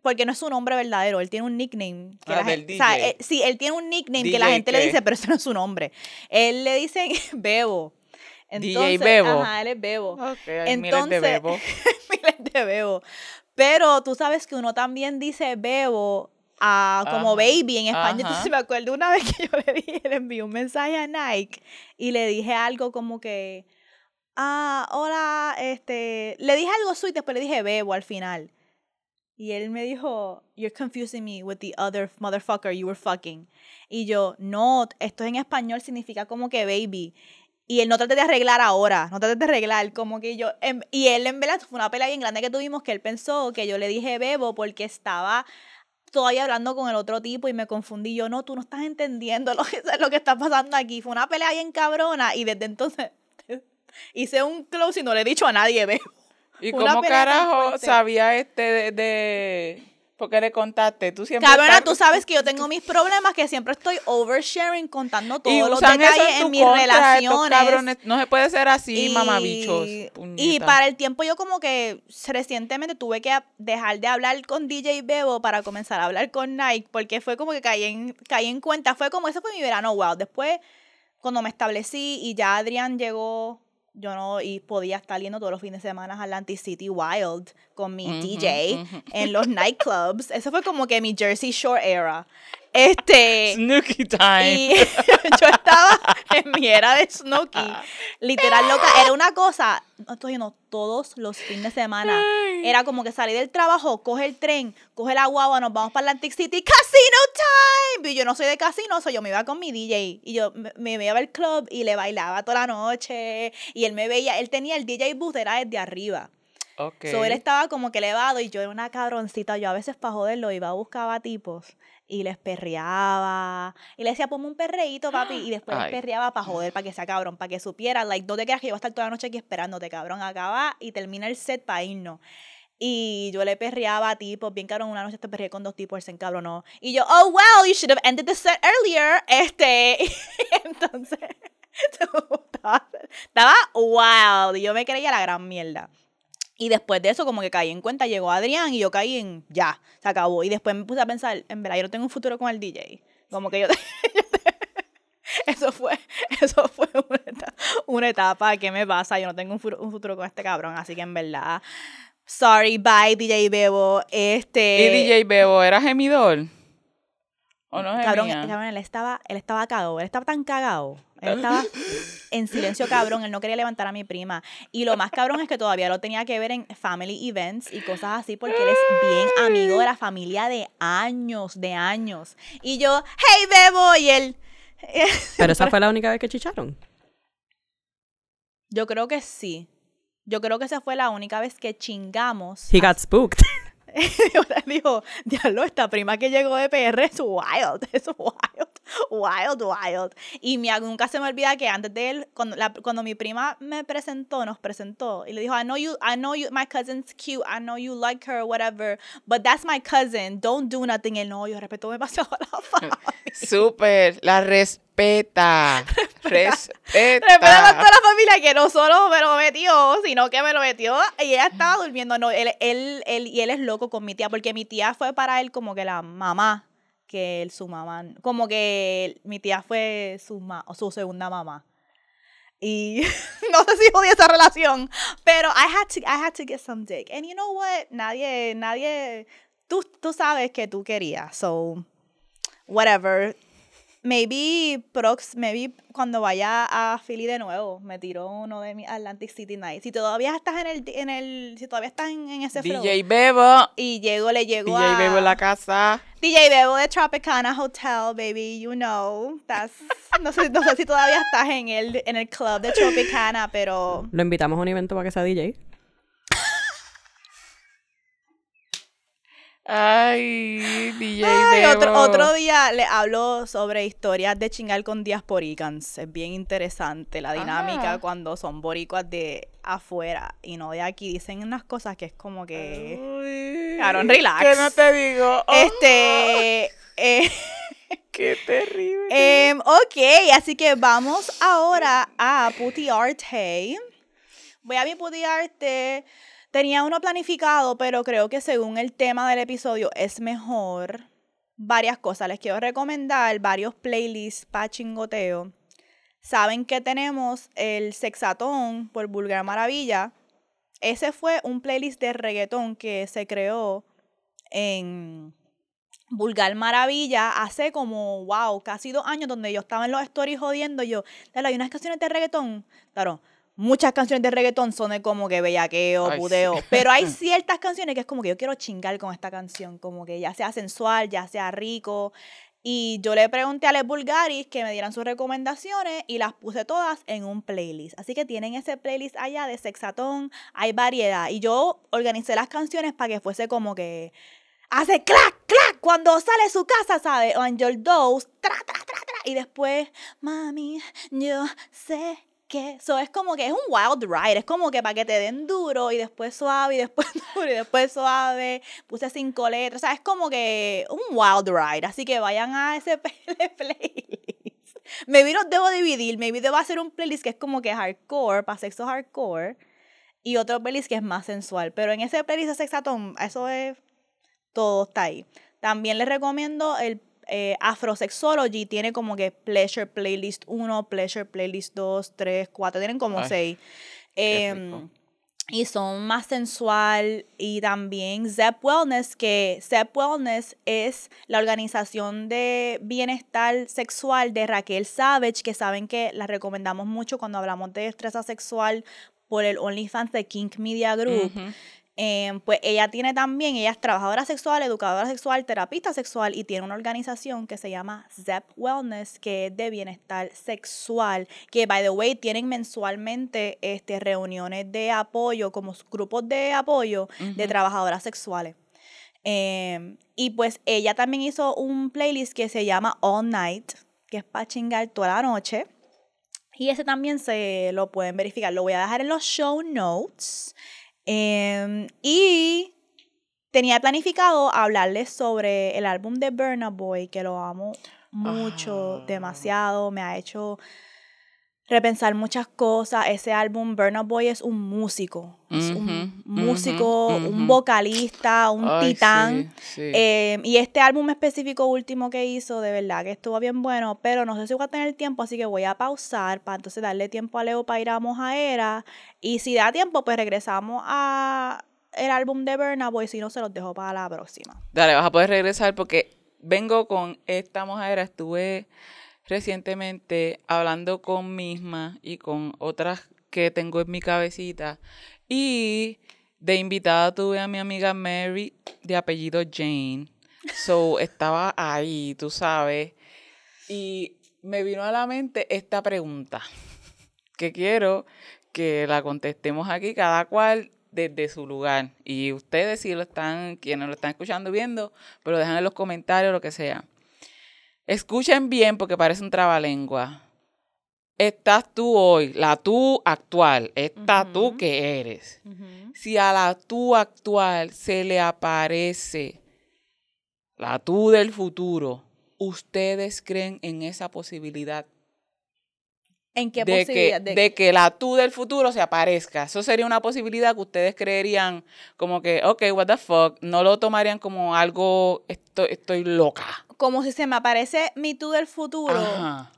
Porque no es su nombre verdadero, él tiene un nickname. Que Ah, la del gente, o sea, eh, sí, él tiene un nickname que la gente le dice, pero ese no es su nombre. Él le dicen [LAUGHS] Bebo. DJ Bebo. Ajá, él es Bebo. Ok, hay miles de Entonces, bebos. [LAUGHS] miles de Bebo. Pero tú sabes que uno también dice Bebo a como Ajá, baby en español. ajá. Entonces me acuerdo una [LAUGHS] vez que yo le dije, le envié un mensaje a Nike y le dije algo como que, ah, hola, este, le dije algo sweet, después le dije Bebo al final. Y él me dijo, you're confusing me with the other motherfucker you were fucking. Y yo, no, esto en español significa como que baby. Y él no trate de arreglar ahora, no trate de arreglar, como que yo, em- y él en verdad fue una pelea bien grande que tuvimos que él pensó que yo le dije bebo porque estaba todavía hablando con el otro tipo y me confundí. Yo, no, tú no estás entendiendo lo que, [LAUGHS] lo que está pasando aquí. Fue una pelea bien cabrona y desde entonces [LAUGHS] hice un close y no le he dicho a nadie, Bebo. ¿Y Una cómo pelea tan carajo fuerte. sabía este de, de... ¿Por qué le contaste? Tú siempre Cabrona, estás- tú sabes que yo tengo mis problemas, que siempre estoy oversharing, contando y todos los usan eso detalles en, tu mis contra, estos relaciones. cabrones. No se puede ser así, Y- mamabichos. Y puñeta. para el tiempo yo como que recientemente tuve que dejar de hablar con DJ Bebo para comenzar a hablar con Nike, porque fue como que caí en, caí en cuenta, fue como, ese fue mi verano, wow. Después, cuando me establecí y ya Adrián llegó, yo no, y podía estar yendo todos los fines de semana a Atlantic City Wild con mi DJ en los nightclubs. Eso fue como que mi Jersey Shore era. Este... Snooki time. Y [LAUGHS] yo estaba en mi era de Snooki. Literal, loca. Era una cosa. No estoy yendo todos los fines de semana. Era como que salí del trabajo, coge el tren, coge la guagua, nos vamos para Atlantic City, Casino Time. Y yo no soy de casino, so yo me iba con mi DJ. Y yo me, me iba al club y le bailaba toda la noche. Y él me veía, él tenía el DJ booth, era desde arriba. Ok. So él estaba como que elevado y yo era una cabroncita. Yo a veces para joderlo iba a buscar a tipos y les perreaba. Y le decía, ponme un perreíto, papi. Y después les perreaba para joder, para que [LAUGHS] sea cabrón, para que supiera. Like, no te creas que yo voy a estar toda la noche aquí esperándote, cabrón. Acaba y termina el set para irnos. Y yo le perreaba a tipos, bien cabrón, una noche te perreé con dos tipos, él se encabronó. Y yo, oh, well, you should have ended the set earlier. Este, [LAUGHS] entonces, [LAUGHS] estaba, estaba wild. Y yo me creía la gran mierda. Y después de eso, como que caí en cuenta, llegó Adrián y yo caí en ya, se acabó. Y después me puse a pensar, en verdad, yo no tengo un futuro con el DJ. Como que yo. [LAUGHS] eso fue, eso fue una etapa, una etapa. ¿Qué me pasa? Yo no tengo un futuro, un futuro con este cabrón. Así que en verdad, sorry, bye, DJ Bebo. Este. ¿Y DJ Bebo era gemidor? ¿O no Cabrón, cabrón, él estaba, él estaba cagado, él estaba tan cagado. Él estaba en silencio cabrón, él no quería levantar a mi prima. Y lo más cabrón es que todavía lo tenía que ver en family events y cosas así, porque él es bien amigo de la familia de años, de años. Y yo, hey Bebo, y él. [LAUGHS] Pero esa fue la única vez que chicharon. Yo creo que sí. Yo creo que esa fue la única vez que chingamos. He got spooked. [LAUGHS] Dijo, diablo, esta prima que llegó de PR es wild, [LAUGHS] es wild, wild, wild. Y me, nunca se me olvida que antes de él, cuando, la- cuando mi prima me presentó, nos presentó, y le dijo, I know you, I know you, my cousin's cute, I know you like her, whatever, but that's my cousin, don't do nothing. Él, no, yo respeto demasiado a la [LAUGHS] familia. Súper, la [LAUGHS] respeta. respeta. Respeta a toda la familia que no solo me lo metió, sino que me lo metió y ella estaba durmiendo. No, él, él, él, y él es loco con mi tía, porque mi tía fue para él como que la mamá, que él, su mamá, como que mi tía fue su, ma, su segunda mamá. Y [LAUGHS] no sé si odia esa relación, pero I had to, I had to get some dick. And you know what? Nadie, nadie, tú, tú sabes que tú querías, so whatever. Maybe prox, maybe cuando vaya a Philly de nuevo, me tiro uno de mis Atlantic City Nights. Si todavía estás en el, en el, si todavía estás en, en ese flow. DJ Bebo. Y llego, le llego DJ a Bebo en la casa. DJ Bebo de Tropicana Hotel, baby, you know. That's, [LAUGHS] no, sé, no sé si todavía estás en el, en el club de Tropicana, pero Lo invitamos a un evento para que sea DJ. Ay, DJ Ay, otro, otro día le hablo sobre historias de chingar con diasporicans. Es bien interesante la dinámica cuando son boricuas de afuera y no de aquí. Dicen unas cosas que es como que... Uy, Cabrón, relax. Que no te digo. Oh, Este... eh, [LAUGHS] Qué terrible. em, ok, así que vamos ahora a Puti Arte. Voy a mi Puti Arte. Tenía uno planificado, pero creo que según el tema del episodio es mejor varias cosas. Les quiero recomendar varios playlists para chingoteo. Saben que tenemos el Sexatón por Vulgar Maravilla. Ese fue un playlist de reggaetón que se creó en Vulgar Maravilla hace como, wow, casi dos años donde yo estaba en los stories jodiendo yo, dale, hay unas canciones de reggaetón, claro, muchas canciones de reggaetón son de como que bellaqueo, Ay, pudeo, sí. pero hay [LAUGHS] ciertas canciones que es como que yo quiero chingar con esta canción, como que ya sea sensual, ya sea rico, y yo le pregunté a Les Bulgaris que me dieran sus recomendaciones y las puse todas en un playlist. Así que tienen ese playlist allá de sexatón, hay variedad. Y yo organicé las canciones para que fuese como que hace clac, clac cuando sale de su casa, ¿sabes? Angel Dose, tra, tra, tra, tra. Y después, mami, yo sé que. Eso es como que es un wild ride. Es como que para que te den duro y después suave y después [LAUGHS] duro y después suave. Puse cinco letras. O sea, es como que un wild ride. Así que vayan a ese [LAUGHS] playlist. Maybe los debo dividir. Maybe debo hacer un playlist que es como que hardcore, para sexo hardcore. Y otro playlist que es más sensual. Pero en ese playlist de sexatón, eso es todo está ahí. También les recomiendo el eh, Afrosexology, tiene como que Pleasure Playlist 1, Pleasure Playlist 2, 3, 4, tienen como Ay, 6. qué Em, y son más sensual y también Zep Wellness, que Zep Wellness es la organización de bienestar sexual de Raquel Savage, que saben que la recomendamos mucho cuando hablamos de destreza sexual por el OnlyFans de Kink Media Group. Eh, pues ella tiene también, ella es trabajadora sexual, educadora sexual, terapista sexual y tiene una organización que se llama Zep Wellness, que es de bienestar sexual, que by the way tienen mensualmente este, reuniones de apoyo, como grupos de apoyo de trabajadoras sexuales. Eh, y pues ella también hizo un playlist que se llama All Night, que es para chingar toda la noche. Y ese también se lo pueden verificar. Lo voy a dejar en los show notes. Em, y tenía planificado hablarles sobre el álbum de Burna Boy, que lo amo mucho, Ah. demasiado. Me ha hecho repensar muchas cosas. Ese álbum, Burna Boy, es un músico. Es un músico, un vocalista, un Ay, titán. sí, sí. Eh, y este álbum específico último que hizo, de verdad que estuvo bien bueno, pero no sé si voy a tener tiempo, así que voy a pausar para entonces darle tiempo a Leo para ir a Mojaera. Y si da tiempo, pues regresamos a el álbum de Burna Boy, si no se los dejo para la próxima. Dale, vas a poder regresar porque vengo con esta mojadera. Estuve recientemente hablando con misma y con otras que tengo en mi cabecita. Y de invitada tuve a mi amiga Mary de apellido Jane. So estaba ahí, tú sabes. Y me vino a la mente esta pregunta que quiero que la contestemos aquí cada cual desde su lugar. Y ustedes si lo están, quienes lo están escuchando viendo, pero dejan en los comentarios lo que sea. Escuchen bien porque parece un trabalengua. Estás tú hoy, la tú actual, esta tú que eres. Si a la tú actual se le aparece la tú del futuro, ¿ustedes creen en esa posibilidad? ¿En qué de posibilidad? que, de- de que la tú del futuro se aparezca. Eso sería una posibilidad que ustedes creerían como que, ok, what the fuck, no lo tomarían como algo, estoy, estoy loca. Como si se me aparece mi tú del futuro, Ajá.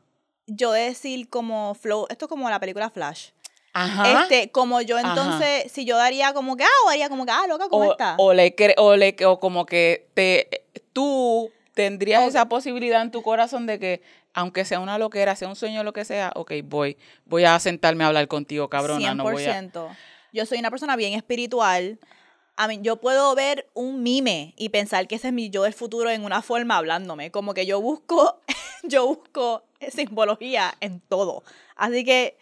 yo decir como flow, esto es como la película Flash. Ajá. Este, como yo Ajá. entonces, si yo daría como que, ah, o haría como que, ah, loca, ¿cómo o, está? o le cre- o le o como que te tú tendrías esa posibilidad en tu corazón de que aunque sea una loquera, sea un sueño, lo que sea, ok, voy, voy a sentarme a hablar contigo, cabrona, no voy a... 100%. Yo soy una persona bien espiritual. A mí, yo puedo ver un mime y pensar que ese es mi yo del futuro en una forma hablándome. Como que yo busco, [LAUGHS] yo busco simbología en todo. Así que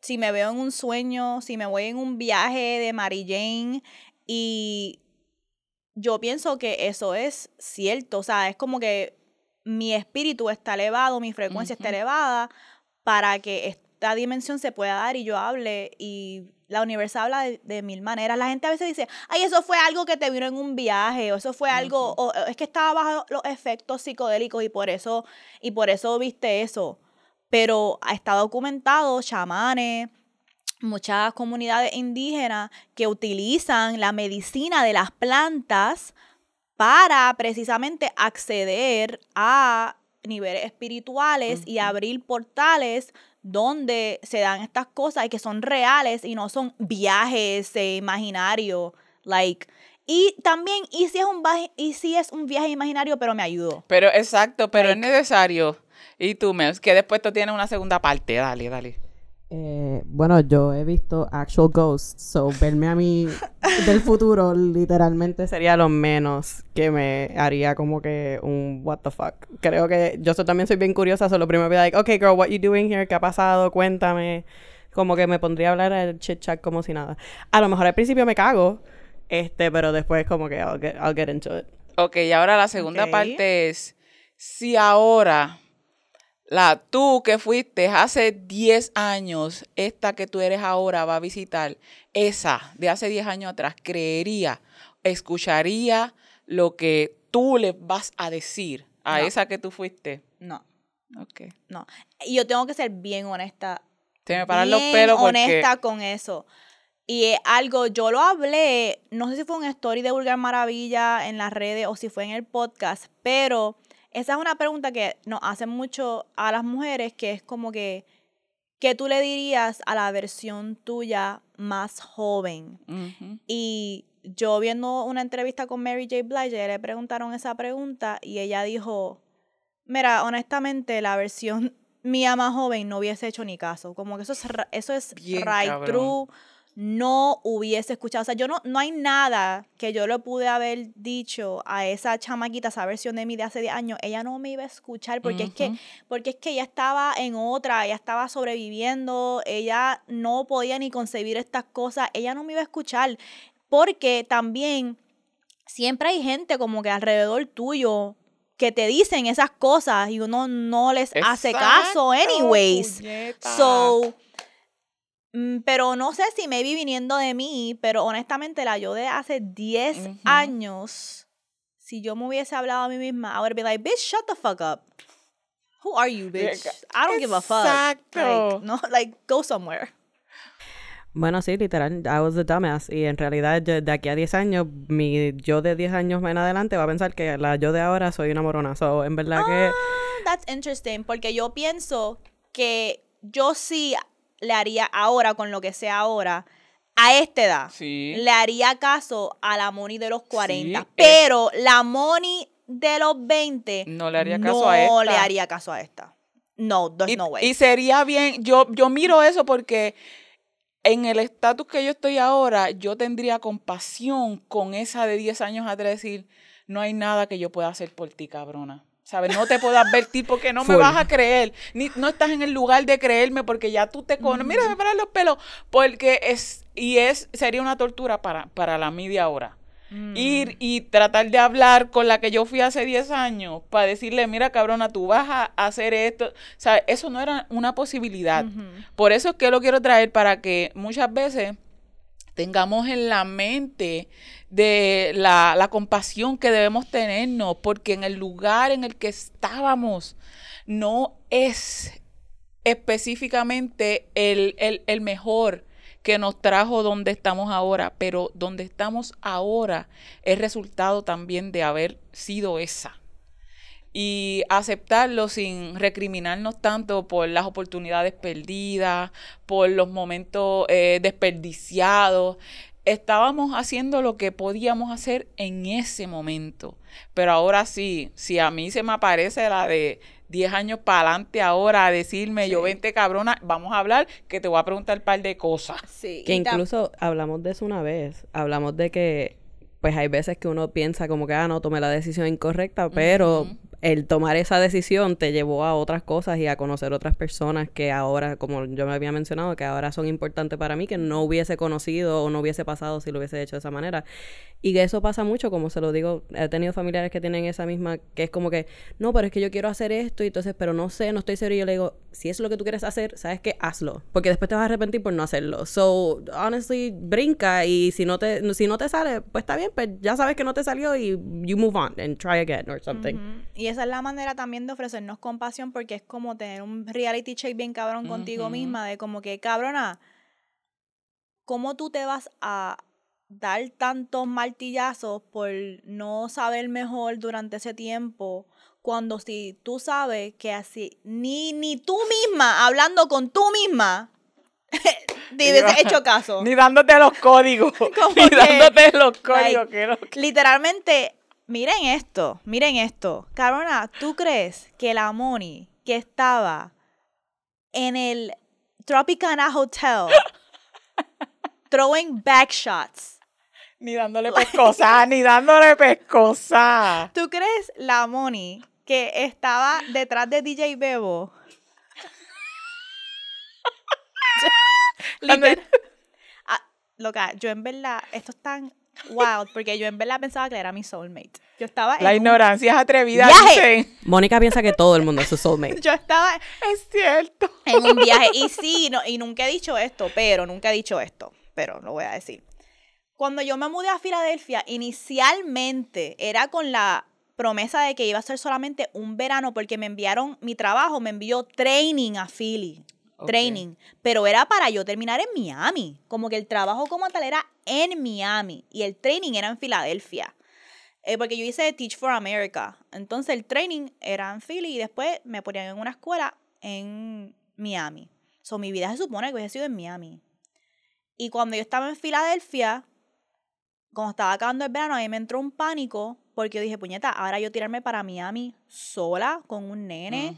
si me veo en un sueño, si me voy en un viaje de Mary Jane y yo pienso que eso es cierto. O sea, es como que mi espíritu está elevado, mi frecuencia está elevada para que esta dimensión se pueda dar y yo hable y la universo habla de, de mil maneras. La gente a veces dice, ay, eso fue algo que te vino en un viaje, o eso fue algo, o o es que estaba bajo los efectos psicodélicos y por eso, y por eso viste eso. Pero está documentado, chamanes, muchas comunidades indígenas que utilizan la medicina de las plantas para precisamente acceder a niveles espirituales y abrir portales donde se dan estas cosas y que son reales y no son viajes eh, imaginarios, like y también y si es un viaje y si es un viaje imaginario pero me ayudó. Pero exacto, pero es necesario. Y tú, Mel, que después tú tienes una segunda parte, dale, dale. Eh, bueno, yo he visto actual ghosts, so verme a mí [LAUGHS] del futuro literalmente sería lo menos que me haría como que un what the fuck. Creo que yo so- también soy bien curiosa, solo primero voy like, okay girl, what you doing here? ¿Qué ha pasado? Cuéntame. Como que me pondría a hablar el chit chat como si nada. A lo mejor al principio me cago, este, pero después como que I'll get, I'll get into it. Ok, y ahora la segunda Ok. parte es, si ahora la tú que fuiste hace 10 años, esta que tú eres ahora va a visitar, esa de hace 10 años atrás, creería, escucharía lo que tú le vas a decir a No. esa que tú fuiste. No, Ok. no. Y yo tengo que ser bien honesta. Se me paran los pelos porque... honesta con eso. Y es algo, yo lo hablé, no sé si fue un story de Vulgar Maravilla en las redes o si fue en el podcast, pero esa es una pregunta que nos hacen mucho a las mujeres, que es como que, ¿qué tú le dirías a la versión tuya más joven? Y yo viendo una entrevista con Mary J. Blige, le preguntaron esa pregunta y ella dijo, mira, honestamente la versión [LAUGHS] mía más joven no hubiese hecho ni caso. Como que eso es, eso es Bien right cabrón. true. No hubiese escuchado. O sea, yo no, no hay nada que yo le pude haber dicho a esa chamaquita, esa versión de mí de hace 10 años. Ella no me iba a escuchar porque es que porque es que ella estaba en otra, ella estaba sobreviviendo, ella no podía ni concebir estas cosas, ella no me iba a escuchar, porque también siempre hay gente como que alrededor tuyo que te dicen esas cosas y uno no les hace caso anyways. puñeta. So, pero no sé si me vi viniendo de mí, pero honestamente la yo de hace 10 Ujú. años, si yo me hubiese hablado a mí misma, I would be like, bitch, shut the fuck up. Who are you, bitch? I don't give a fuck. Exacto. Like, no, [LAUGHS] like, go somewhere. Bueno, sí, literal, I was a dumbass. Y en realidad, yo- de aquí a 10 años, mi yo de 10 años en adelante va a pensar que la yo de ahora soy una morona. So, en verdad que... Ah, that's interesting, porque yo pienso que yo sí le haría ahora, con lo que sea ahora, a esta edad, Sí. le haría caso a la Moni de los 40. es- pero la Moni de los 20 No le haría caso a no le esta. haría caso a esta. No, there's Y, no way. y sería bien, yo, yo miro eso porque en el estatus que yo estoy ahora, yo tendría compasión con esa de 10 años atrás, decir, no hay nada que yo pueda hacer por ti, cabrona. ¿Sabes? No te puedo advertir porque no me vas a creer. Ni, no estás en el lugar de creerme porque ya tú te conoces. Mira, me paran los pelos. Porque es, y es, sería una tortura para, para la media ahora. Mm. Ir y tratar de hablar con la que yo fui hace 10 años para decirle, mira, cabrona, tú vas a hacer esto. Eso no era una posibilidad. Por eso es que lo quiero traer para que muchas veces tengamos en la mente de la, la compasión que debemos tenernos, porque en el lugar en el que estábamos no es específicamente el, el- el mejor que nos trajo donde estamos ahora, pero donde estamos ahora es resultado también de haber sido esa y aceptarlo sin recriminarnos tanto por las oportunidades perdidas, por los momentos eh, desperdiciados. Estábamos haciendo lo que podíamos hacer en ese momento. Pero ahora sí, si a mí se me aparece la de 10 años para adelante ahora a decirme, yo vente cabrona, vamos a hablar, que te voy a preguntar un par de cosas. Sí, Que incluso hablamos de eso una vez. Hablamos de que, pues hay veces que uno piensa como que, ah, no, tomé la decisión incorrecta, pero. El tomar esa decisión te llevó a otras cosas y a conocer otras personas que ahora, como yo me había mencionado, que ahora son importantes para mí, que no hubiese conocido o no hubiese pasado si lo hubiese hecho de esa manera. Y que eso pasa mucho, como se lo digo, he tenido familiares que tienen esa misma, que es como que, no, pero es que yo quiero hacer esto, y entonces, pero no sé, no estoy seguro. Y yo le digo, si es lo que tú quieres hacer, sabes que hazlo, porque después te vas a arrepentir por no hacerlo. So, honestly, brinca y si no te, si no te sale, pues está bien, pues ya sabes que no te salió y you move on and try again or something. Y esa es la manera también de ofrecernos compasión porque es como tener un reality check bien cabrón contigo misma de como que, cabrona, ¿cómo tú te vas a dar tantos martillazos por no saber mejor durante ese tiempo? Cuando si tú sabes que así, ni, ni tú misma, hablando con tú misma, [LAUGHS] te hecho caso. [LAUGHS] Ni dándote los códigos. [LAUGHS] Ni que, dándote los códigos. like, que Literalmente, miren esto, miren esto. Cabrona, ¿tú crees que la Moni que estaba en el Tropicana Hotel throwing back shots, Ni dándole [LAUGHS] pescosa, ni dándole pescosa. ¿tú crees la Moni que estaba detrás de DJ Bebo? [LAUGHS] Liter- Ah, loca, yo en verdad, esto es tan wild, porque yo en verdad pensaba que era mi soulmate. Yo estaba en La un- ignorancia es atrevida, Viaje. dicen. Mónica piensa que todo el mundo es su soulmate. [LAUGHS] yo estaba Es cierto. en un viaje. Y sí, no, y nunca he dicho esto, pero nunca he dicho esto, pero lo voy a decir. Cuando yo me mudé a Filadelfia, inicialmente era con la promesa de que iba a ser solamente un verano porque me enviaron, mi trabajo me envió training a Philly. Training. Pero era para yo terminar en Miami. Como que el trabajo como tal era en Miami y el training era en Filadelfia. Eh, porque yo hice Teach for America. Entonces el training era en Philly y después me ponían en una escuela en Miami. So, mi vida se supone que hubiese sido en Miami. Y cuando yo estaba en Filadelfia, cuando estaba acabando el verano, a mí me entró un pánico porque yo dije, puñeta, ahora yo tirarme para Miami sola con un nene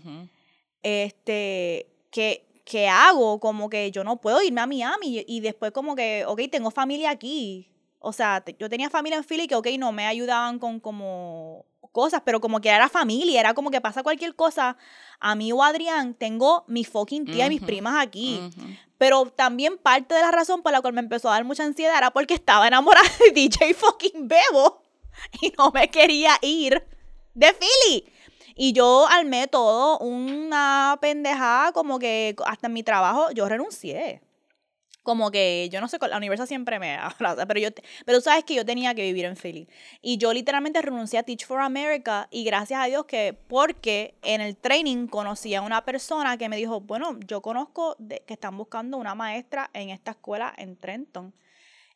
este, ¿qué, qué hago? Como que yo no puedo irme a Miami y, después como que, ok, tengo familia aquí. O sea, te- yo tenía familia en Philly que, ok, no me ayudaban con como cosas, pero como que era familia, era como que pasa cualquier cosa, a mí o a Adrián, tengo mi fucking tía y mis primas aquí. Pero también parte de la razón por la cual me empezó a dar mucha ansiedad era porque estaba enamorada de [LAUGHS] DJ fucking Bebo y no me quería ir de Philly. Y yo armé todo una pendejada como que hasta mi trabajo yo renuncié. Como que yo no sé, la universidad siempre me abraza, pero yo, pero tú sabes que yo tenía que vivir en Philly. Y yo literalmente renuncié a Teach for America y gracias a Dios que, porque en el training conocí a una persona que me dijo, bueno, yo conozco de, que están buscando una maestra en esta escuela en Trenton.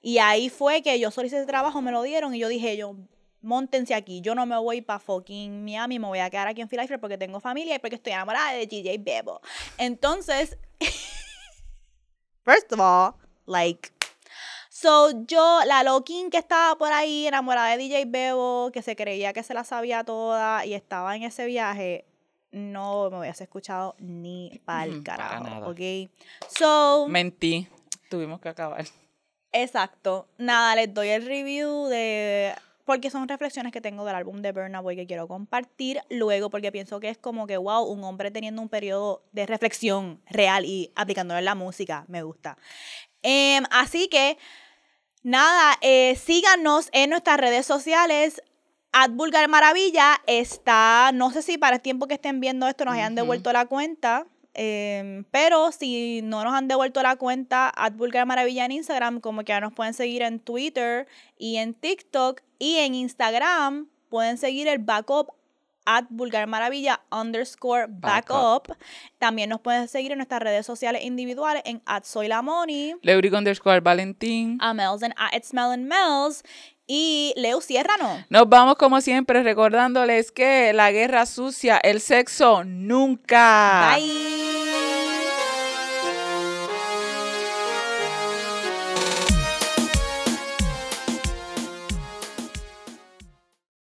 Y ahí fue que yo solicité ese trabajo, me lo dieron y yo dije, yo, montense aquí, yo no me voy para fucking Miami, me voy a quedar aquí en Philadelphia porque tengo familia y porque estoy enamorada de DJ Bebo. Entonces, [LAUGHS] first of all, like, so yo, la loquín que estaba por ahí enamorada de DJ Bebo, que se creía que se la sabía toda y estaba en ese viaje, no me hubiese escuchado ni pa'l para carajo, nada. ¿ok? So, Mentí. Tuvimos que acabar. Exacto. Nada, les doy el review de... Porque son reflexiones que tengo del álbum de Burna Boy que quiero compartir luego porque pienso que es como que, wow, un hombre teniendo un periodo de reflexión real y aplicándolo en la música. Me gusta. Em, así que, nada, eh, síganos en nuestras redes sociales. Ad Vulgar Maravilla está, no sé si para el tiempo que estén viendo esto nos hayan devuelto la cuenta, em, pero si no nos han devuelto la cuenta, Ad Vulgar Maravilla en Instagram, como que ya nos pueden seguir en Twitter y en TikTok y en Instagram pueden seguir el backup at Vulgar Maravilla underscore backup. También nos pueden seguir en nuestras redes sociales individuales en at Soy la Moni, Leuric underscore Valentín. a Mel's en at It's Mel and Mel's y Leo Ciérrano. Nos vamos como siempre recordándoles que la guerra sucia, el sexo nunca. Bye.